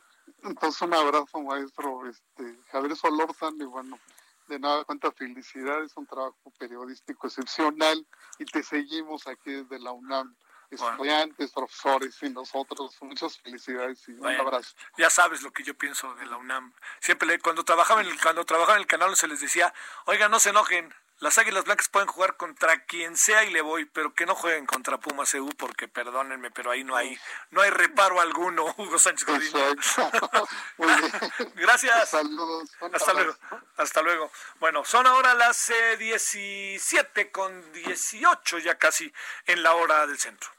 F: Entonces, un abrazo, maestro este, Javier Solórzano, y bueno, de nada cuenta felicidades, un trabajo periodístico excepcional, y te seguimos aquí desde la UNAM estudiantes, profesores y nosotros. Muchas felicidades y un abrazo.
A: Ya sabes lo que yo pienso de la UNAM. Siempre cuando trabajaba en el, cuando trabajaba en el canal se les decía, oiga, no se enojen, las Águilas Blancas pueden jugar contra quien sea y le voy, pero que no jueguen contra Pumas EU porque perdónenme, pero ahí no hay no hay reparo alguno, Hugo Sánchez Gracias.
F: Saludos.
A: Hasta luego. Hasta luego. Bueno, son ahora las 17 eh, con 18 ya casi en la hora del centro.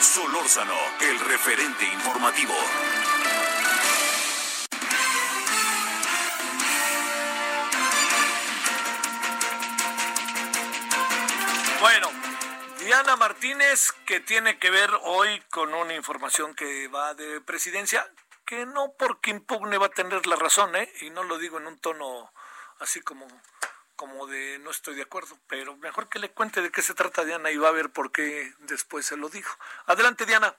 B: Solórzano, el referente informativo.
A: Diana Martínez, que tiene que ver hoy con una información que va de presidencia, que no porque impugne va a tener la razón, ¿eh? Y no lo digo en un tono así como, como de no estoy de acuerdo, pero mejor que le cuente de qué se trata Diana y va a ver por qué después se lo dijo. Adelante, Diana.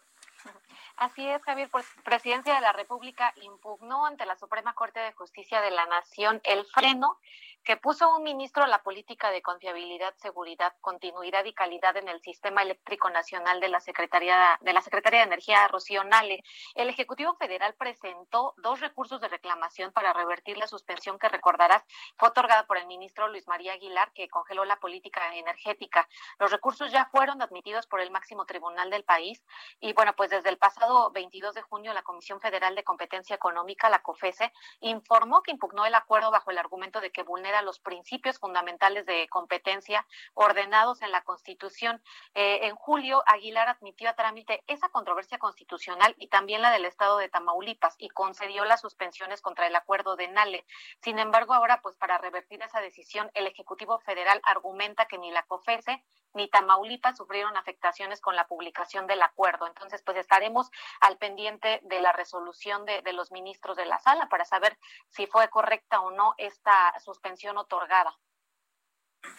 G: Así es, Javier, pues Presidencia de la República impugnó ante la Suprema Corte de Justicia de la Nación el freno que puso un ministro la política de confiabilidad, seguridad, continuidad y calidad en el sistema eléctrico nacional de la Secretaría de la Secretaría de Energía, Rocío Nale. El Ejecutivo Federal presentó dos recursos de reclamación para revertir la suspensión que recordarás fue otorgada por el ministro Luis María Aguilar, que congeló la política energética. Los recursos ya fueron admitidos por el máximo tribunal del país y bueno, pues desde el pasado 22 de junio la Comisión Federal de Competencia Económica, la COFESE, informó que impugnó el acuerdo bajo el argumento de que vulnera los principios fundamentales de competencia ordenados en la Constitución. Eh, en julio, Aguilar admitió a trámite esa controversia constitucional y también la del Estado de Tamaulipas y concedió las suspensiones contra el acuerdo de Nale. Sin embargo, ahora, pues para revertir esa decisión, el Ejecutivo Federal argumenta que ni la COFESE ni Tamaulipas sufrieron afectaciones con la publicación del acuerdo. Entonces, pues estaremos al pendiente de la resolución de, los ministros de la sala para saber si fue correcta o no esta suspensión otorgada.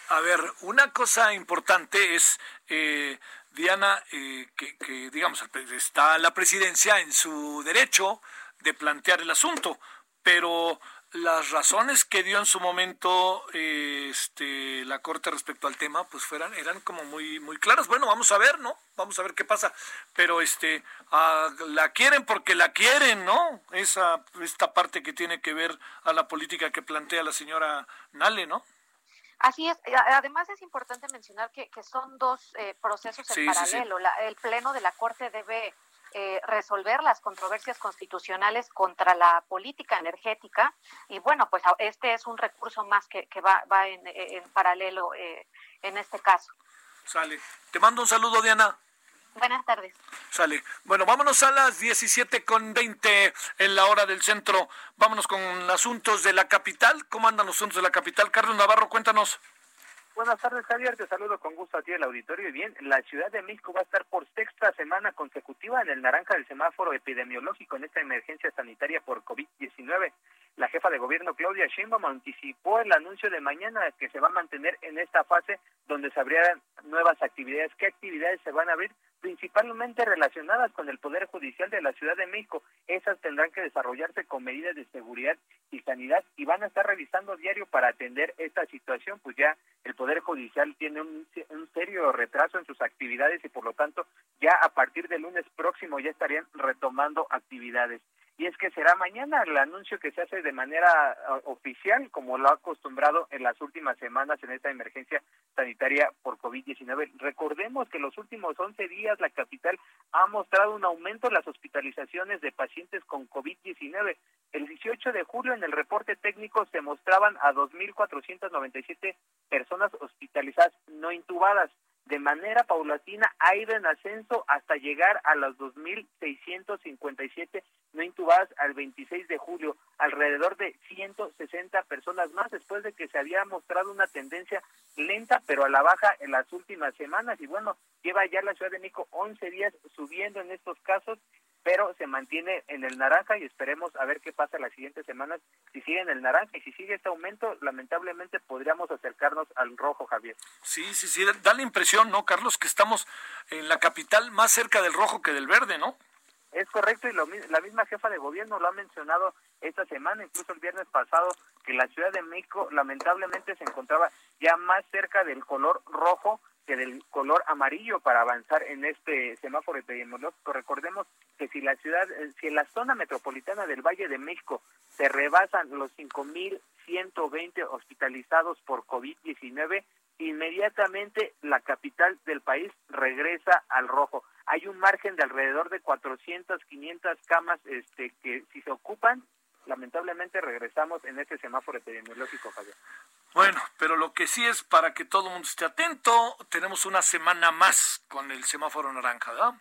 A: A ver, una cosa importante es, eh, Diana, eh, que, digamos, está la presidencia en su derecho de plantear el asunto, pero las razones que dio en su momento este, la Corte respecto al tema, pues fueran, eran como muy, muy claras. Bueno, vamos a ver, ¿no? Vamos a ver qué pasa. Pero este, la quieren porque la quieren, ¿no? Esa, esta parte que tiene que ver a la política que plantea la señora Nale, ¿no?
G: Así es. Además es importante mencionar que, que son dos eh, procesos en paralelo. Sí, sí. La, el Pleno de la Corte debe eh, resolver las controversias constitucionales contra la política energética y bueno, pues este es un recurso más que, que va, va en, en paralelo eh, en este caso.
A: Sale. Te mando un saludo, Diana.
G: Buenas tardes.
A: Sale. Bueno, vámonos a las 17 con 20 en la hora del centro. Vámonos con asuntos de la capital. ¿Cómo andan los asuntos de la capital? Carlos Navarro, cuéntanos.
H: Buenas tardes, Javier. Te saludo con gusto a ti, el auditorio. Y bien, la Ciudad de México va a estar por sexta semana consecutiva en el naranja del semáforo epidemiológico en esta emergencia sanitaria por COVID-19. La jefa de gobierno, Claudia Sheinbaum, anticipó el anuncio de mañana que se va a mantener en esta fase donde se abrirán nuevas actividades. ¿Qué actividades se van a abrir? principalmente relacionadas con el Poder Judicial de la Ciudad de México. Esas tendrán que desarrollarse con medidas de seguridad y sanidad y van a estar revisando diario para atender esta situación, pues ya el Poder Judicial tiene un, un serio retraso en sus actividades y por lo tanto ya a partir del lunes próximo ya estarían retomando actividades y es que será mañana el anuncio que se hace de manera oficial, como lo ha acostumbrado en las últimas semanas en esta emergencia sanitaria por COVID-19. Recordemos que en los últimos 11 días la capital ha mostrado un aumento en las hospitalizaciones de pacientes con COVID-19. El 18 de julio en el reporte técnico se mostraban a 2.497 personas hospitalizadas no intubadas de manera paulatina ha ido en ascenso hasta llegar a las 2.657 no intubadas al 26 de julio, alrededor de 160 personas más después de que se había mostrado una tendencia lenta pero a la baja en las últimas semanas. Y bueno, lleva ya la Ciudad de México 11 días subiendo en estos casos pero se mantiene en el naranja y esperemos a ver qué pasa las siguientes semanas. Si sigue en el naranja y si sigue este aumento, lamentablemente podríamos acercarnos al rojo, Javier.
A: Sí, sí, sí, da la impresión, ¿no, Carlos, que estamos en la capital más cerca del rojo que del verde, ¿no?
H: Es correcto y lo, la misma jefa de gobierno lo ha mencionado esta semana, incluso el viernes pasado, que la Ciudad de México lamentablemente se encontraba ya más cerca del color rojo que del color amarillo para avanzar en este semáforo epidemiológico. Recordemos que si la ciudad, eh, si en la zona metropolitana del Valle de México se rebasan los 5.120 hospitalizados por COVID-19, inmediatamente la capital del país regresa al rojo. Hay un margen de alrededor de 400, 500 camas este, que si se ocupan, lamentablemente regresamos en este semáforo epidemiológico, Javier.
A: Bueno, pero lo que sí es para que todo el mundo esté atento, tenemos una semana más con el semáforo naranja, ¿verdad?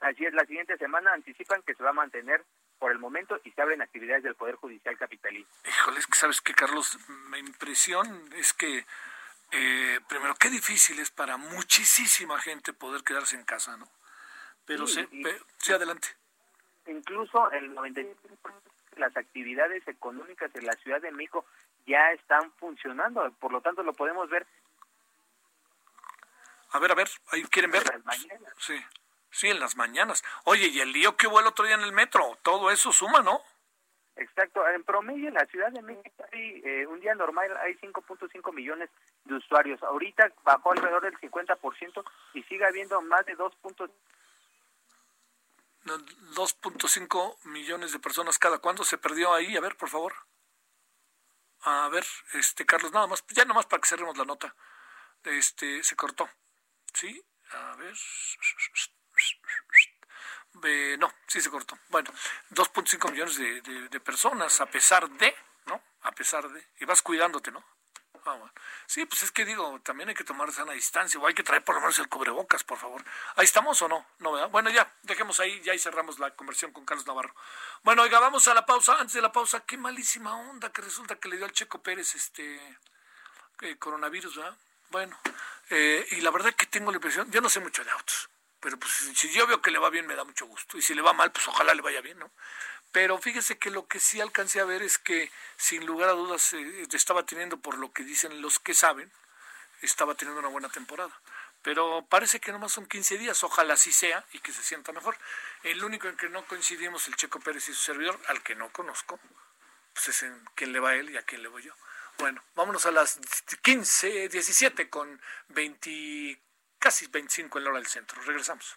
H: Así es, la siguiente semana anticipan que se va a mantener por el momento y se abren actividades del Poder Judicial Capitalino.
A: Híjole, es que sabes que, Carlos, mi impresión es que, eh, primero, qué difícil es para muchísima gente poder quedarse en casa, ¿no? Pero sí, sí, pe, sí adelante.
H: Incluso el 95% de las actividades económicas en la Ciudad de México ya están funcionando, por lo tanto lo podemos ver.
A: A ver, a ver, ahí quieren ver. Sí, sí, en las mañanas. Oye, y el lío que hubo el otro día en el metro, todo eso suma, ¿no?
H: Exacto, en promedio en la Ciudad de México hay, eh, un día normal hay 5.5 millones de usuarios. Ahorita bajó alrededor del 50% y sigue habiendo más de
A: 2.5 millones de personas cada. ¿Cuándo se perdió ahí? A ver, por favor. A ver, este Carlos, nada más, ya nada más para que cerremos la nota. Este se cortó. ¿Sí? A ver no, sí se cortó. Bueno, 2.5 millones de, personas, a pesar de, ¿no? A pesar de, y vas cuidándote, ¿no? Ah, sí, pues es que digo, también hay que tomar sana distancia, o hay que traer por lo menos el cubrebocas, por favor. ¿Ahí estamos o no? No, ¿verdad? Bueno, ya, dejemos ahí, ya ahí cerramos la conversión con Carlos Navarro. Bueno, oiga, vamos a la pausa. Antes de la pausa, qué malísima onda que resulta que le dio al Checo Pérez este eh, coronavirus, ¿verdad? Bueno, eh, y la verdad que tengo la impresión, yo no sé mucho de autos, pero pues si yo veo que le va bien me da mucho gusto y si le va mal pues ojalá le vaya bien, ¿no? Pero fíjese que lo que sí alcancé a ver es que sin lugar a dudas eh, estaba teniendo, por lo que dicen los que saben, estaba teniendo una buena temporada. Pero parece que nomás son 15 días, ojalá así sea y que se sienta mejor. El único en que no coincidimos, el Checo Pérez y su servidor, al que no conozco, pues es en quién le va a él y a quién le voy yo. Bueno, vámonos a las 15, 17 con 20 casi 25 en la hora del centro. Regresamos.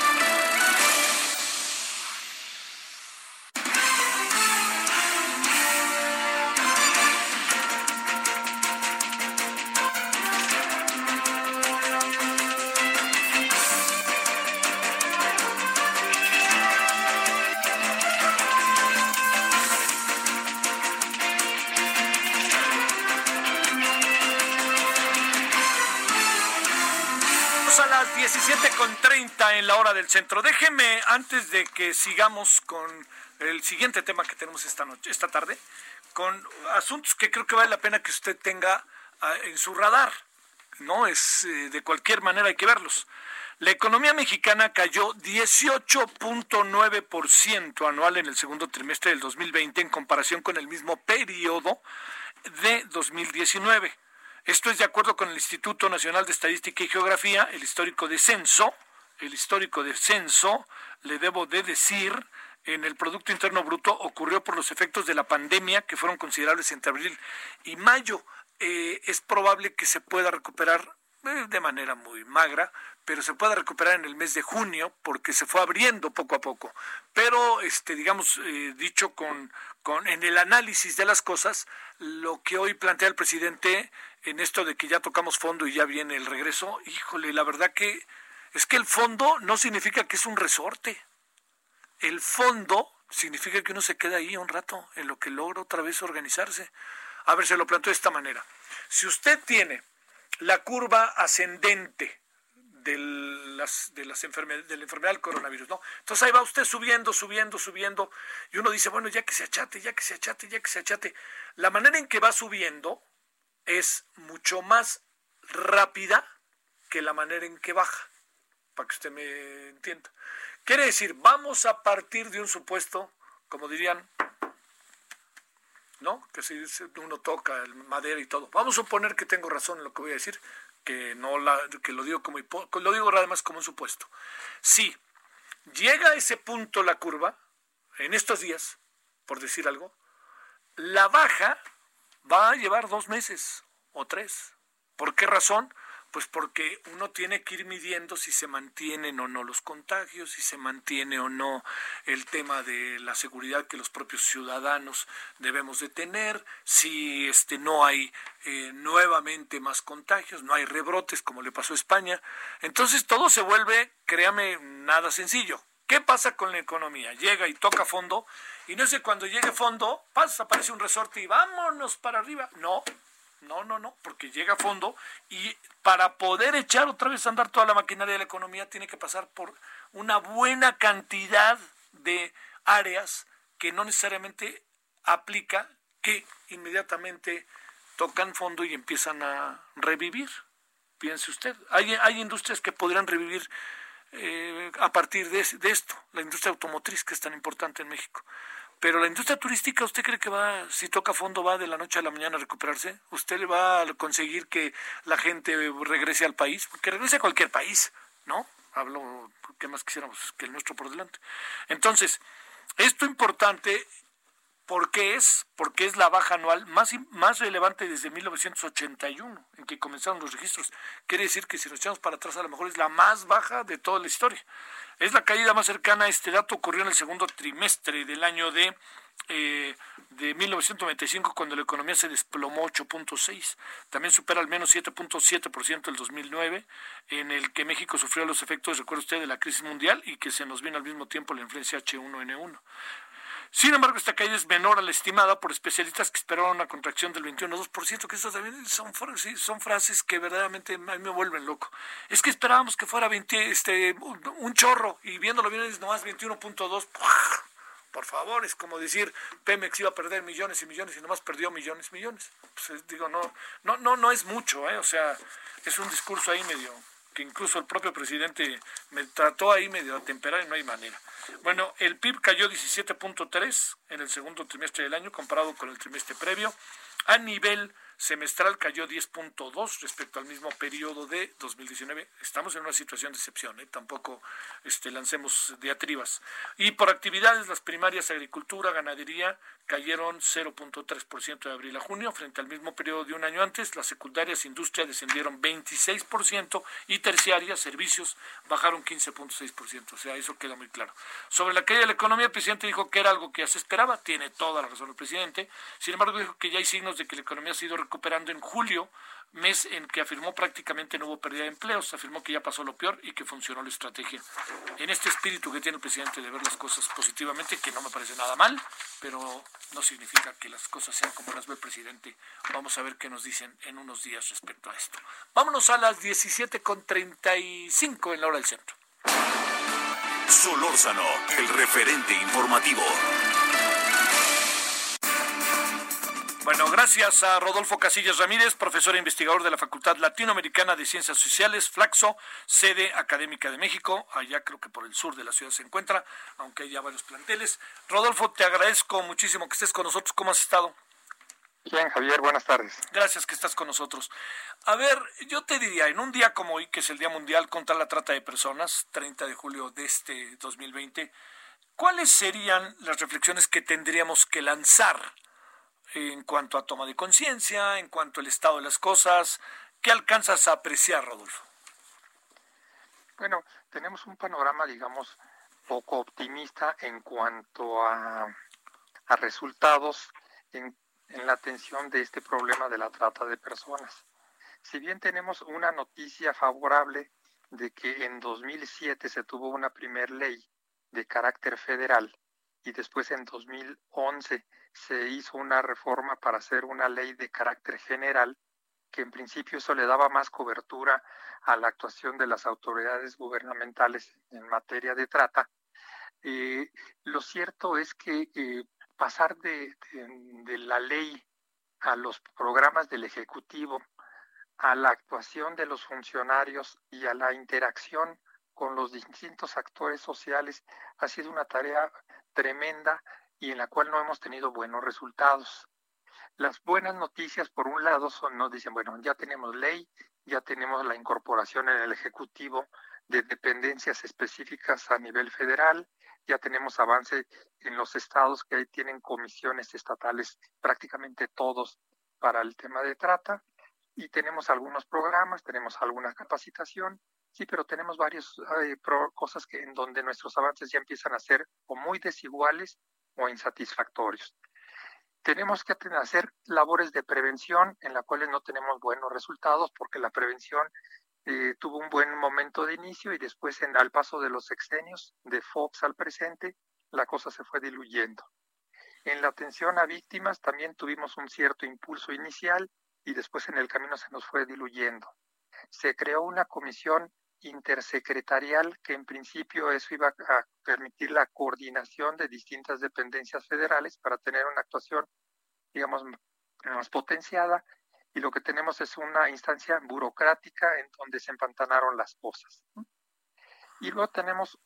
A: En la hora del centro. Déjeme, antes de que sigamos con el siguiente tema que tenemos esta noche, esta tarde, con asuntos que creo que vale la pena que usted tenga ah, en su radar. No es eh, de cualquier manera hay que verlos. La economía mexicana cayó 18.9% anual en el segundo trimestre del 2020 en comparación con el mismo periodo de 2019. Esto es de acuerdo con el Instituto Nacional de Estadística y Geografía, el histórico de censo, el histórico descenso, le debo de decir, en el Producto Interno Bruto ocurrió por los efectos de la pandemia que fueron considerables entre abril y mayo. Eh, es probable que se pueda recuperar eh, de manera muy magra, pero se pueda recuperar en el mes de junio porque se fue abriendo poco a poco. Pero, este, digamos, eh, dicho con, con, en el análisis de las cosas, lo que hoy plantea el presidente en esto de que ya tocamos fondo y ya viene el regreso, híjole, la verdad que es que el fondo no significa que es un resorte. El fondo significa que uno se queda ahí un rato en lo que logra otra vez organizarse. A ver, se lo planteo de esta manera. Si usted tiene la curva ascendente de, las, de, las de la enfermedad del coronavirus, ¿no? Entonces ahí va usted subiendo, subiendo, subiendo, y uno dice, bueno, ya que se achate, ya que se achate, ya que se achate. La manera en que va subiendo es mucho más rápida que la manera en que baja para que usted me entienda. Quiere decir, vamos a partir de un supuesto, como dirían, ¿no? Que si uno toca el madera y todo. Vamos a suponer que tengo razón en lo que voy a decir, que no la, que lo digo como lo digo además como un supuesto. Si llega a ese punto la curva en estos días, por decir algo, la baja va a llevar dos meses o tres. ¿Por qué razón? Pues porque uno tiene que ir midiendo si se mantienen o no los contagios, si se mantiene o no el tema de la seguridad que los propios ciudadanos debemos de tener, si este no hay eh, nuevamente más contagios, no hay rebrotes como le pasó a España. Entonces todo se vuelve, créame, nada sencillo. ¿Qué pasa con la economía? Llega y toca fondo y no sé cuando llegue fondo, pasa, aparece un resorte y vámonos para arriba. No, no, no, no, porque llega a fondo y para poder echar otra vez a andar toda la maquinaria de la economía tiene que pasar por una buena cantidad de áreas que no necesariamente aplica que inmediatamente tocan fondo y empiezan a revivir. Piense usted, hay, hay industrias que podrían revivir eh, a partir de, de esto, la industria automotriz que es tan importante en México. Pero la industria turística, ¿usted cree que va, si toca fondo, va de la noche a la mañana a recuperarse? ¿Usted le va a conseguir que la gente regrese al país? Que regrese a cualquier país, ¿no? Hablo, ¿qué más quisiéramos que el nuestro por delante? Entonces, esto importante ¿Por qué es? Porque es la baja anual más, más relevante desde 1981, en que comenzaron los registros. Quiere decir que si nos echamos para atrás, a lo mejor es la más baja de toda la historia. Es la caída más cercana a este dato, ocurrió en el segundo trimestre del año de, eh, de 1995, cuando la economía se desplomó 8.6. También supera al menos 7.7% el 2009, en el que México sufrió los efectos, recuerda usted, de la crisis mundial y que se nos vino al mismo tiempo la influencia H1N1. Sin embargo, esta caída es menor a la estimada por especialistas que esperaban una contracción del 21,2%, que eso también son, son frases que verdaderamente a mí me vuelven loco. Es que esperábamos que fuera 20, este, un chorro y viéndolo bien es nomás 21.2%. Por favor, es como decir, Pemex iba a perder millones y millones y nomás perdió millones y millones. Pues, digo, no, no, no, no es mucho, ¿eh? o sea, es un discurso ahí medio que incluso el propio presidente me trató ahí medio a temperar y no hay manera. Bueno, el PIB cayó 17.3 en el segundo trimestre del año comparado con el trimestre previo. A nivel semestral cayó 10.2 respecto al mismo periodo de 2019. Estamos en una situación de excepción, ¿eh? tampoco este, lancemos diatribas. Y por actividades, las primarias agricultura, ganadería cayeron 0.3% de abril a junio frente al mismo periodo de un año antes. Las secundarias industria descendieron 26% y terciarias servicios bajaron 15.6%. O sea, eso queda muy claro. Sobre la caída de la economía, el presidente dijo que era algo que ya se esperaba. Tiene toda la razón el presidente. Sin embargo, dijo que ya hay signos de que la economía ha sido recuperando en julio, mes en que afirmó prácticamente no hubo pérdida de empleos, afirmó que ya pasó lo peor y que funcionó la estrategia. En este espíritu que tiene el presidente de ver las cosas positivamente, que no me parece nada mal, pero no significa que las cosas sean como las ve el presidente. Vamos a ver qué nos dicen en unos días respecto a esto. Vámonos a las 17.35 en la hora del centro.
B: Solórzano, el referente informativo.
A: Bueno, gracias a Rodolfo Casillas Ramírez, profesor e investigador de la Facultad Latinoamericana de Ciencias Sociales, Flaxo, sede académica de México. Allá creo que por el sur de la ciudad se encuentra, aunque hay ya varios planteles. Rodolfo, te agradezco muchísimo que estés con nosotros. ¿Cómo has estado?
I: Bien, Javier, buenas tardes.
A: Gracias que estás con nosotros. A ver, yo te diría, en un día como hoy, que es el Día Mundial contra la Trata de Personas, 30 de julio de este 2020, ¿cuáles serían las reflexiones que tendríamos que lanzar? En cuanto a toma de conciencia, en cuanto al estado de las cosas. ¿Qué alcanzas a apreciar, Rodolfo?
I: Bueno, tenemos un panorama, digamos, poco optimista en cuanto a, a resultados en, en la atención de este problema de la trata de personas. Si bien tenemos una noticia favorable de que en 2007 se tuvo una primer ley de carácter federal y después en 2011 se hizo una reforma para hacer una ley de carácter general que en principio eso le daba más cobertura a la actuación de las autoridades gubernamentales en materia de trata. Eh, lo cierto es que eh, pasar de, de, la ley a los programas del Ejecutivo, a la actuación de los funcionarios y a la interacción con los distintos actores sociales ha sido una tarea tremenda y en la cual no hemos tenido buenos resultados. Las buenas noticias, por un lado, son, nos dicen, bueno, ya tenemos ley, ya tenemos la incorporación en el Ejecutivo de dependencias específicas a nivel federal, ya tenemos avance en los estados que tienen comisiones estatales, prácticamente todos para el tema de trata, y tenemos algunos programas, tenemos alguna capacitación, Sí, pero tenemos varias cosas que en donde nuestros avances ya empiezan a ser o muy desiguales o insatisfactorios. Tenemos que hacer labores de prevención en las cuales no tenemos buenos resultados porque la prevención eh, tuvo un buen momento de inicio y después al paso de los sexenios de Fox al presente la cosa se fue diluyendo. En la atención a víctimas también tuvimos un cierto impulso inicial y después en el camino se nos fue diluyendo. Se creó una comisión intersecretarial que en principio eso iba a permitir la coordinación de distintas dependencias federales para tener una actuación, digamos, más potenciada y lo que tenemos es una instancia burocrática en donde se empantanaron las cosas. Y luego tenemos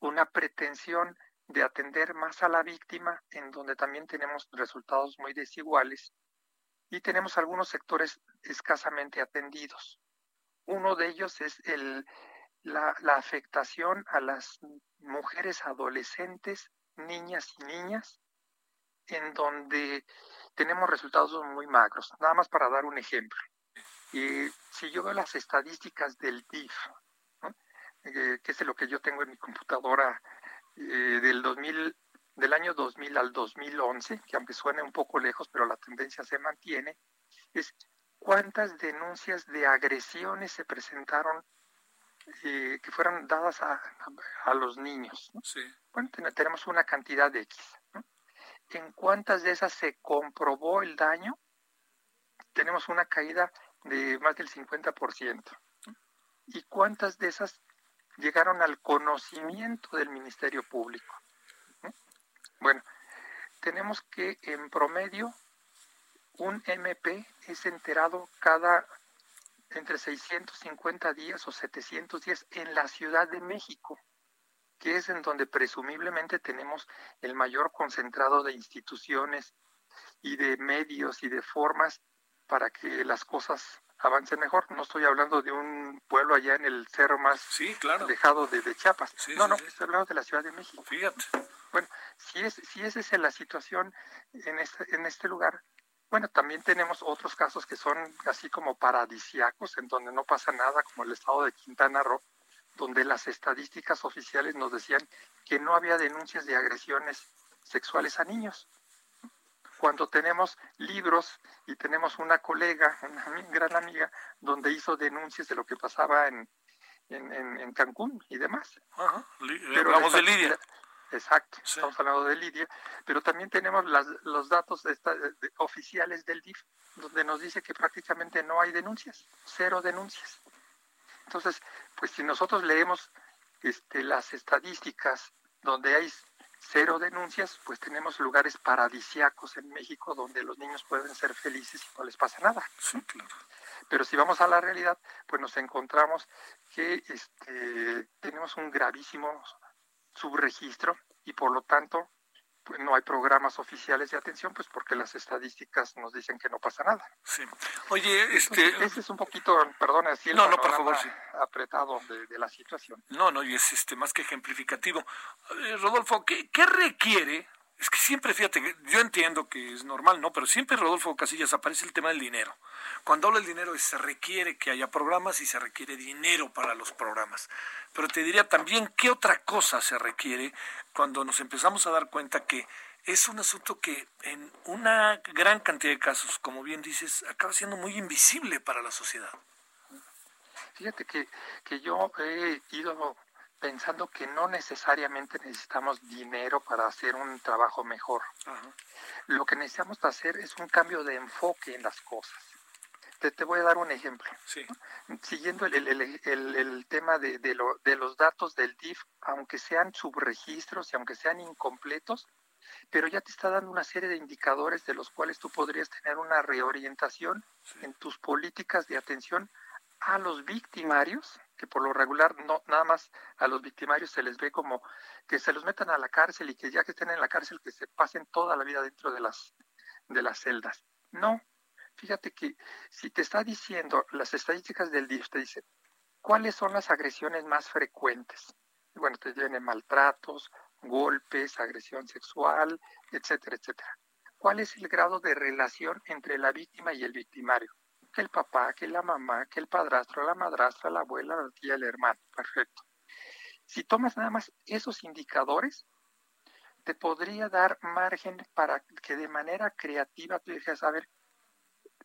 I: una pretensión de atender más a la víctima, en donde también tenemos resultados muy desiguales y tenemos algunos sectores escasamente atendidos. Uno de ellos es el, la, afectación a las mujeres adolescentes, niñas y niñas, en donde tenemos resultados muy magros. Nada más para dar un ejemplo. Y si yo veo las estadísticas del DIF, eh, que es lo que yo tengo en mi computadora eh, del 2000, del año 2000 al 2011, que aunque suene un poco lejos, pero la tendencia se mantiene, es cuántas denuncias de agresiones se presentaron eh, que fueron dadas a, a los niños. Sí. Bueno, tenemos una cantidad de X. En cuántas de esas se comprobó el daño, tenemos una caída de más del 50%. ¿Y cuántas de esas llegaron al conocimiento del Ministerio Público? Bueno, tenemos que en promedio un MP es enterado cada entre 650 días o 700 días en la Ciudad de México, que es en donde presumiblemente tenemos el mayor concentrado de instituciones y de medios y de formas para que las cosas avancen mejor. No estoy hablando de un pueblo allá en el cerro más alejado de, Chiapas. no, no, estoy hablando de la Ciudad de México.
A: Fíjate.
I: Bueno, si, es, si esa es la situación en este, en este lugar, bueno, también tenemos otros casos que son así como paradisiacos, en donde no pasa nada, como el estado de Quintana Roo, donde las estadísticas oficiales nos decían que no había denuncias de agresiones sexuales a niños. Cuando tenemos libros y tenemos una colega, una gran amiga, donde hizo denuncias de lo que pasaba en, en, Cancún y demás.
A: Ajá. Pero hablamos de Lidia.
I: Exacto, estamos hablando de Lidia, pero también tenemos los datos oficiales del DIF, donde nos dice que prácticamente no hay denuncias, cero denuncias. Entonces, pues si nosotros leemos este, las estadísticas donde hay cero denuncias, pues tenemos lugares paradisiacos en México donde los niños pueden ser felices y no les pasa nada.
A: Sí, claro.
I: Pero si vamos a la realidad, pues nos encontramos que este, tenemos un gravísimo subregistro y por lo tanto pues no hay programas oficiales de atención, pues porque las estadísticas nos dicen que no pasa nada.
A: Sí. Oye, este...
I: ese es un poquito, perdón, así el
A: no, no, por favor, sí.
I: apretado de, la situación.
A: No, no, y es este más que ejemplificativo. Eh, Rodolfo, ¿qué, ¿qué requiere es que siempre, fíjate, yo entiendo que es normal, ¿no? Pero siempre, Rodolfo Casillas, aparece el tema del dinero. Cuando habla del dinero, se requiere que haya programas y se requiere dinero para los programas. Pero te diría también, ¿qué otra cosa se requiere cuando nos empezamos a dar cuenta que es un asunto que en una gran cantidad de casos, como bien dices, acaba siendo muy invisible para la sociedad?
I: Fíjate que, que yo he ido pensando que no necesariamente necesitamos dinero para hacer un trabajo mejor. Lo que necesitamos hacer es un cambio de enfoque en las cosas. Te, te voy a dar un ejemplo. Siguiendo el, el, el, tema de, de, lo, de los datos del DIF, aunque sean subregistros y aunque sean incompletos, pero ya te está dando una serie de indicadores de los cuales tú podrías tener una reorientación en tus políticas de atención a los victimarios que por lo regular no nada más a los victimarios se les ve como que se los metan a la cárcel y que ya que estén en la cárcel que se pasen toda la vida dentro de las de las celdas. No, fíjate que si te está diciendo las estadísticas del DIF te dicen cuáles son las agresiones más frecuentes. Bueno, te vienen maltratos, golpes, agresión sexual, etcétera, etcétera. ¿Cuál es el grado de relación entre la víctima y el victimario? Que el papá, que la mamá, que el padrastro, la madrastra, la abuela, la tía, el hermano. Perfecto. Si tomas nada más esos indicadores, te podría dar margen para que de manera creativa tú dijeras, a ver,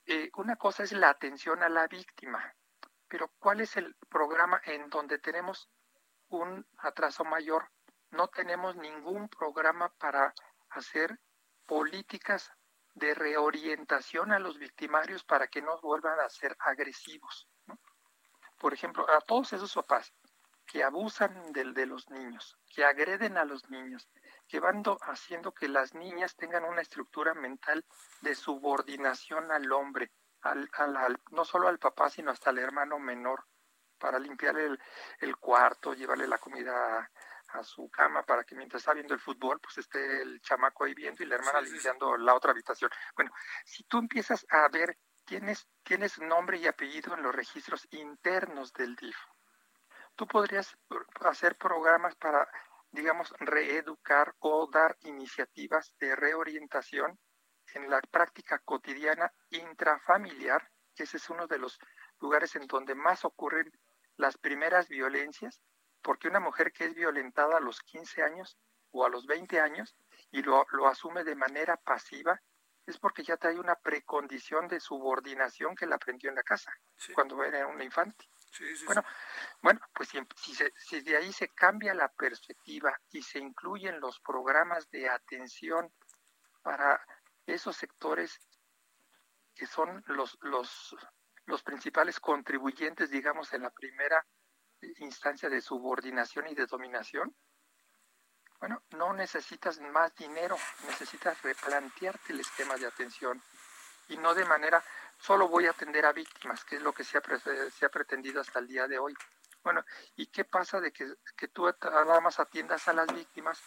I: eh, una cosa es la atención a la víctima, pero ¿cuál es el programa en donde tenemos un atraso mayor? No tenemos ningún programa para hacer políticas de reorientación a los victimarios para que no vuelvan a ser agresivos. Por ejemplo, a todos esos papás que abusan de, de los niños, que agreden a los niños, que van haciendo que las niñas tengan una estructura mental de subordinación al hombre, al, al, no solo al papá, sino hasta al hermano menor, para limpiarle el, cuarto, llevarle la comida a, su cama para que mientras está viendo el fútbol, pues esté el chamaco ahí viendo y la hermana limpiando la otra habitación. Bueno, si tú empiezas a ver, tienes, tienes nombre y apellido en los registros internos del DIF. Tú podrías hacer programas para, digamos, reeducar o dar iniciativas de reorientación en la práctica cotidiana intrafamiliar, que ese es uno de los lugares en donde más ocurren las primeras violencias, porque una mujer que es violentada a los 15 años o a los 20 años y lo, asume de manera pasiva, es porque ya trae una precondición de subordinación que la aprendió en la casa, cuando era una infante. bueno, bueno, pues si, si de ahí se cambia la perspectiva y se incluyen los programas de atención para esos sectores que son los, los, los principales contribuyentes, digamos, en la primera instancia de subordinación y de dominación, bueno, no necesitas más dinero, necesitas replantearte el esquema de atención y no de manera, solo voy a atender a víctimas, que es lo que se ha, se ha pretendido hasta el día de hoy. Bueno, ¿y qué pasa de que, que tú nada más atiendas a las víctimas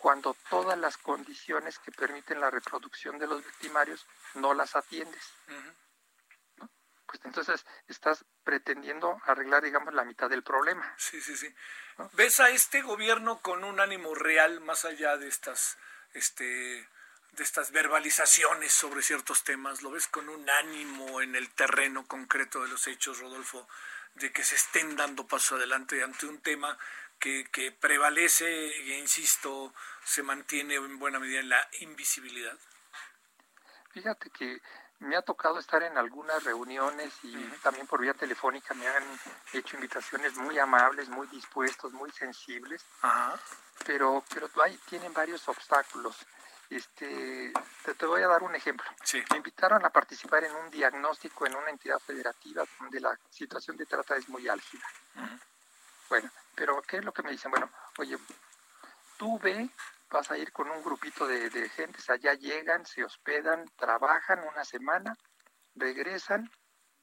I: cuando todas las condiciones que permiten la reproducción de los victimarios no las atiendes. Pues entonces estás pretendiendo arreglar, digamos, la mitad del problema.
A: Sí, sí, sí. ¿Ves a este gobierno con un ánimo real más allá de estas, este, de estas verbalizaciones sobre ciertos temas? ¿Lo ves con un ánimo en el terreno concreto de los hechos, Rodolfo, de que se estén dando paso adelante ante un tema que, que prevalece, e insisto, se mantiene en buena medida en la invisibilidad?
I: Fíjate que me ha tocado estar en algunas reuniones y también por vía telefónica me han hecho invitaciones muy amables, muy dispuestos, muy sensibles, pero pero ahí tienen varios obstáculos. Este, te, voy a dar un ejemplo. Me invitaron a participar en un diagnóstico en una entidad federativa donde la situación de trata es muy álgida. Bueno, pero ¿qué es lo que me dicen? Bueno, oye, tú ve, vas a ir con un grupito de, de gentes, allá llegan, se hospedan, trabajan una semana, regresan,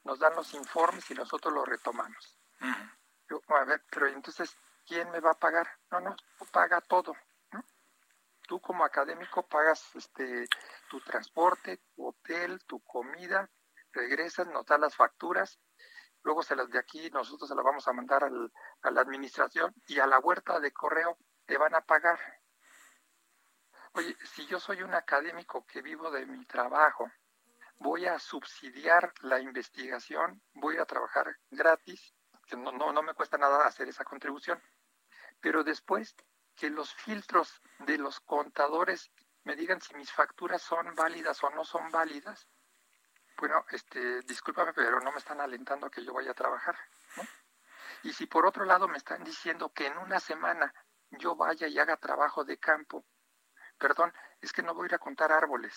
I: nos dan los informes y nosotros los retomamos. Yo, a ver, pero entonces, ¿quién me va a pagar? No, no, tú paga todo. Tú como académico pagas este tu transporte, tu hotel, tu comida, regresas, nos das las facturas luego se las de aquí nosotros se las vamos a mandar al, a la administración y a la huerta de correo te van a pagar. Oye, si yo soy un académico que vivo de mi trabajo, voy a subsidiar la investigación, voy a trabajar gratis, que no, no, no me cuesta nada hacer esa contribución, pero después que los filtros de los contadores me digan si mis facturas son válidas o no son válidas, bueno, este, discúlpame, pero no me están alentando a que yo vaya a trabajar. Y si por otro lado me están diciendo que en una semana yo vaya y haga trabajo de campo, perdón, es que no voy a ir a contar árboles.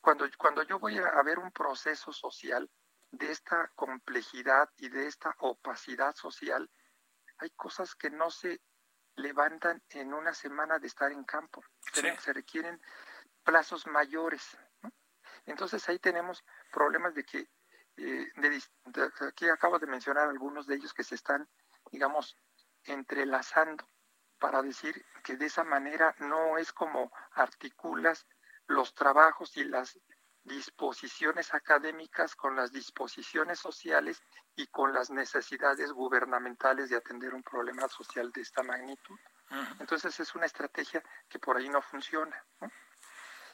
I: Cuando, cuando yo voy a ver un proceso social de esta complejidad y de esta opacidad social, hay cosas que no se levantan en una semana de estar en campo. Se requieren plazos mayores. Entonces ahí tenemos problemas de que, eh, aquí acabo de mencionar algunos de ellos que se están, digamos, entrelazando para decir que de esa manera no es como articulas los trabajos y las disposiciones académicas con las disposiciones sociales y con las necesidades gubernamentales de atender un problema social de esta magnitud. Entonces es una estrategia que por ahí no funciona. ¿no?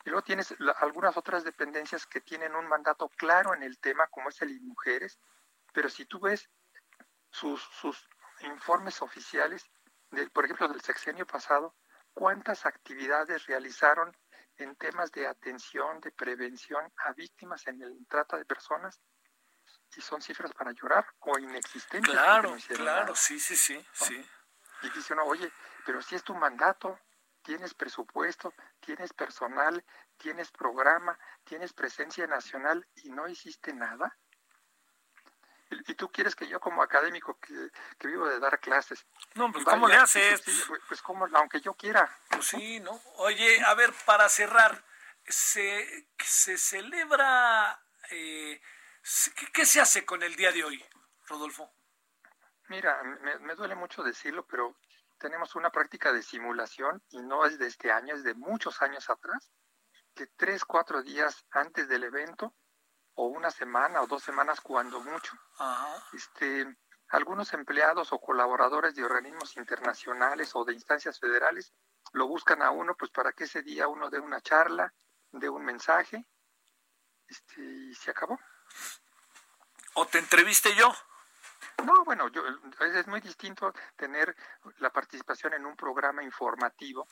I: Y luego tienes algunas otras dependencias que tienen un mandato claro en el tema, como es el Mujeres, pero si tú ves sus, sus informes oficiales, de, por ejemplo, del sexenio pasado, cuántas actividades realizaron en temas de atención, de prevención a víctimas en el trata de personas, y son cifras para llorar o inexistentes.
A: Claro, claro, sí, sí, sí, sí.
I: Y dice uno, oye, pero si es tu mandato, tienes presupuesto, tienes personal, tienes programa, tienes presencia nacional y no hiciste nada. Y, tú quieres que yo como académico que, vivo de dar clases.
A: No, pues ¿cómo le haces?
I: Pues, pues, como, aunque yo quiera.
A: Pues sí, ¿no? Oye, a ver, para cerrar, se, se celebra, eh, ¿qué, ¿qué se hace con el día de hoy, Rodolfo?
I: Mira, me, duele mucho decirlo, pero tenemos una práctica de simulación y no es de este año, es de muchos años atrás, que tres, cuatro días antes del evento, o una semana o dos semanas cuando mucho, este algunos empleados o colaboradores de organismos internacionales o de instancias federales lo buscan a uno pues para que ese día uno dé una charla, dé un mensaje este, y se acabó.
A: ¿O te entreviste yo?
I: No, bueno, yo, es muy distinto tener la participación en un programa informativo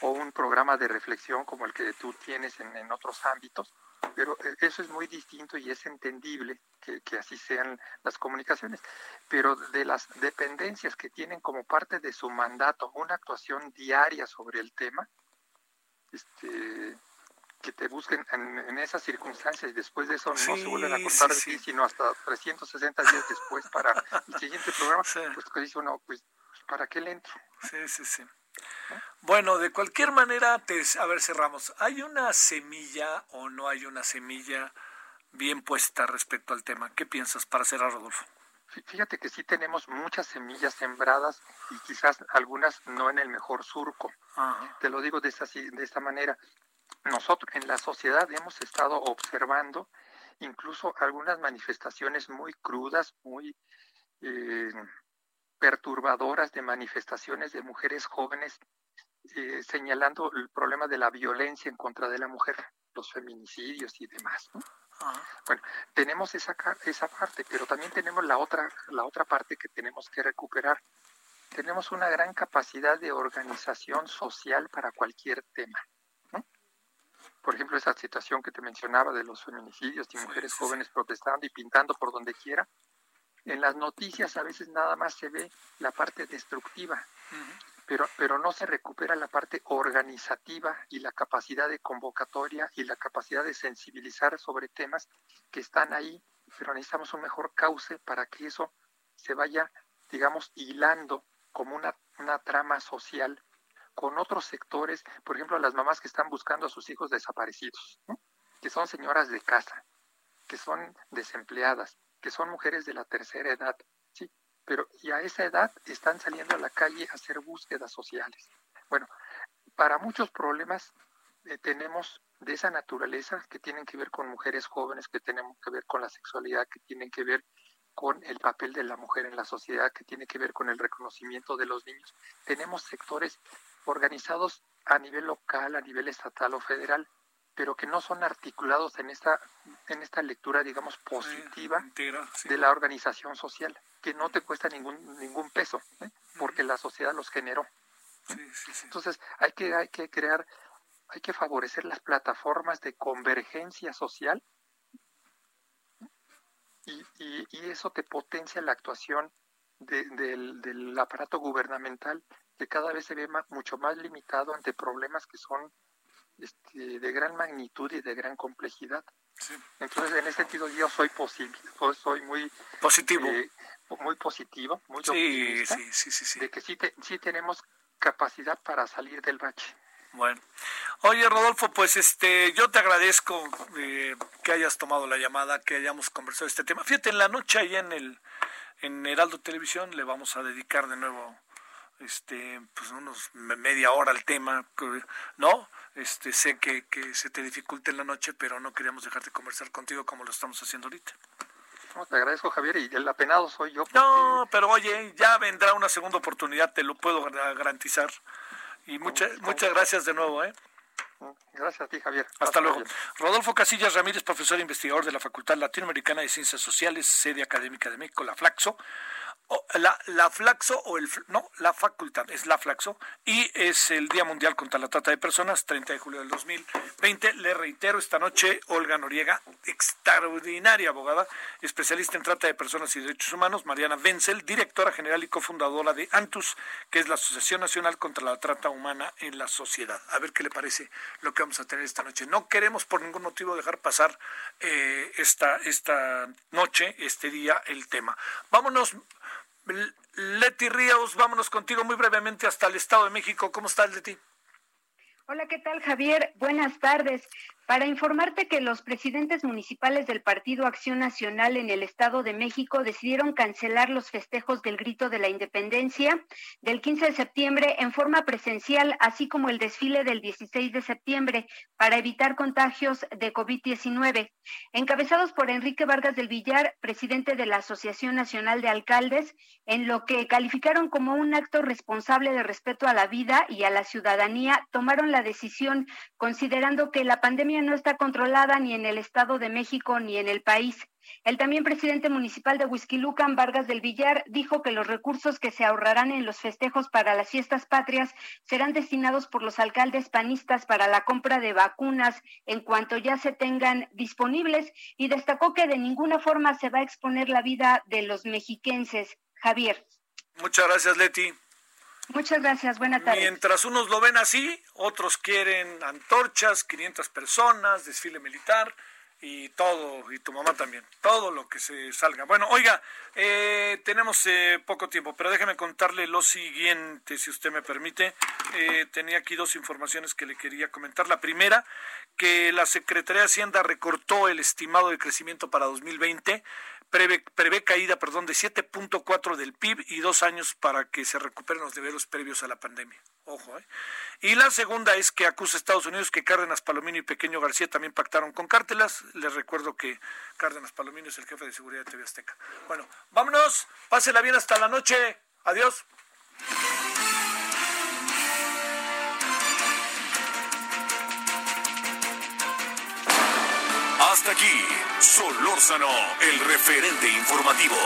I: o un programa de reflexión como el que tú tienes en, en otros ámbitos, pero eh, eso es muy distinto y es entendible que, que, así sean las comunicaciones. Pero de las dependencias que tienen como parte de su mandato una actuación diaria sobre el tema, este, que te busquen en, esas circunstancias y después de eso no se vuelven a contar de ti, sino hasta 360 días después para el siguiente programa, pues que dice uno, pues, ¿para qué le entro?
A: Sí, sí, sí. Bueno, de cualquier manera, te, a ver, cerramos. ¿Hay una semilla o no hay una semilla bien puesta respecto al tema? ¿Qué piensas para cerrar, Rodolfo?
I: Fíjate que sí tenemos muchas semillas sembradas y quizás algunas no en el mejor surco. Te lo digo de esta, de esta manera. Nosotros en la sociedad hemos estado observando incluso algunas manifestaciones muy crudas, muy eh, perturbadoras de manifestaciones de mujeres jóvenes eh, señalando el problema de la violencia en contra de la mujer, los feminicidios y demás. Bueno, tenemos esa, esa parte, pero también tenemos la otra, la otra parte que tenemos que recuperar. Tenemos una gran capacidad de organización social para cualquier tema. Por ejemplo, esa situación que te mencionaba de los feminicidios y mujeres jóvenes protestando y pintando por donde quiera, en las noticias a veces nada más se ve la parte destructiva, pero, pero no se recupera la parte organizativa y la capacidad de convocatoria y la capacidad de sensibilizar sobre temas que están ahí, pero necesitamos un mejor cauce para que eso se vaya, digamos, hilando como una, una trama social con otros sectores, por ejemplo, las mamás que están buscando a sus hijos desaparecidos, que son señoras de casa, que son desempleadas, que son mujeres de la tercera edad, ¿sí? Pero y a esa edad están saliendo a la calle a hacer búsquedas sociales. Bueno, para muchos problemas eh, tenemos de esa naturaleza que tienen que ver con mujeres jóvenes, que tienen que ver con la sexualidad, que tienen que ver con el papel de la mujer en la sociedad, que tiene que ver con el reconocimiento de los niños. Tenemos sectores organizados a nivel local, a nivel estatal o federal, pero que no son articulados en esta, en esta lectura, digamos, positiva de la organización social, que no te cuesta ningún, ningún peso, ¿eh? porque la sociedad los generó. Entonces, hay que, hay que crear, hay que favorecer las plataformas de convergencia social y, y, eso te potencia la actuación del, del aparato gubernamental que cada vez se ve mucho más limitado ante problemas que son este, de gran magnitud y de gran complejidad. Entonces, en ese sentido, yo soy posible, soy muy
A: positivo,
I: eh, muy positivo, muy optimista, de que sí, sí tenemos capacidad para salir del bache.
A: Bueno, oye Rodolfo, pues este, yo te agradezco eh, que hayas tomado la llamada, que hayamos conversado este tema. Fíjate, en la noche ahí en el en Heraldo Televisión le vamos a dedicar de nuevo este pues unos media hora al tema, ¿no? Este, sé que, que se te dificulta en la noche, pero no queríamos dejar de conversar contigo como lo estamos haciendo ahorita.
I: te agradezco, Javier, y el apenado soy yo.
A: No, pero oye, ya vendrá una segunda oportunidad, te lo puedo garantizar. Y muchas muchas gracias de nuevo, ¿eh?
I: Gracias a ti, Javier.
A: Hasta, luego. Rodolfo Casillas Ramírez, profesor e investigador de la Facultad Latinoamericana de Ciencias Sociales, sede académica de México, la Flaxo la, la Flaxo o el no, la facultad es la Flaxo y es el Día Mundial contra la Trata de Personas, 30 de julio del 2020. Le reitero esta noche Olga Noriega, extraordinaria abogada, especialista en trata de personas y derechos humanos, Mariana Wenzel, directora general y cofundadora de ANTUS, que es la Asociación Nacional contra la Trata Humana en la Sociedad. A ver qué le parece lo que vamos a tener esta noche. No queremos por ningún motivo dejar pasar eh, esta, esta noche, este día, el tema. Vámonos Leti Ríos, vámonos contigo muy brevemente hasta el Estado de México. ¿Cómo estás, Leti?
J: Hola, ¿qué tal, Javier? Buenas tardes. Para informarte que los presidentes municipales del Partido Acción Nacional en el Estado de México decidieron cancelar los festejos del Grito de la Independencia del 15 de septiembre en forma presencial, así como el desfile del 16 de septiembre, para evitar contagios de COVID-19. Encabezados por Enrique Vargas del Villar, presidente de la Asociación Nacional de Alcaldes, en lo que calificaron como un acto responsable de respeto a la vida y a la ciudadanía, tomaron la decisión considerando que la pandemia no está controlada ni en el Estado de México ni en el país. El también presidente municipal de Huizquilucan, Vargas del Villar, dijo que los recursos que se ahorrarán en los festejos para las fiestas patrias serán destinados por los alcaldes panistas para la compra de vacunas en cuanto ya se tengan disponibles y destacó que de ninguna forma se va a exponer la vida de los mexiquenses. Javier.
A: Muchas gracias, Leti.
J: Muchas gracias, buenas tardes.
A: Mientras unos lo ven así, otros quieren antorchas, 500 personas, desfile militar y todo, y tu mamá también, todo lo que se salga. Bueno, oiga, eh, tenemos eh, poco tiempo, pero déjeme contarle lo siguiente, si usted me permite. Eh, tenía aquí dos informaciones que le quería comentar. La primera, que la Secretaría de Hacienda recortó el estimado de crecimiento para 2020 prevé, prevé caída perdón, de 7.4 del PIB y dos años para que se recuperen los niveles previos a la pandemia. Ojo, ¿eh? Y la segunda es que acusa a Estados Unidos que Cárdenas Palomino y Pequeño García también pactaron con cártelas. Les recuerdo que Cárdenas Palomino es el jefe de seguridad de TV Azteca. Bueno, vámonos, pásela bien hasta la noche. Adiós.
B: Hasta aquí, Solórzano, el referente informativo.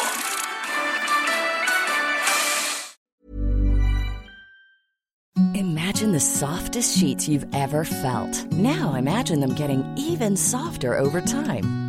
K: Imagine the softest sheets you've ever felt. Now imagine them getting even softer over time.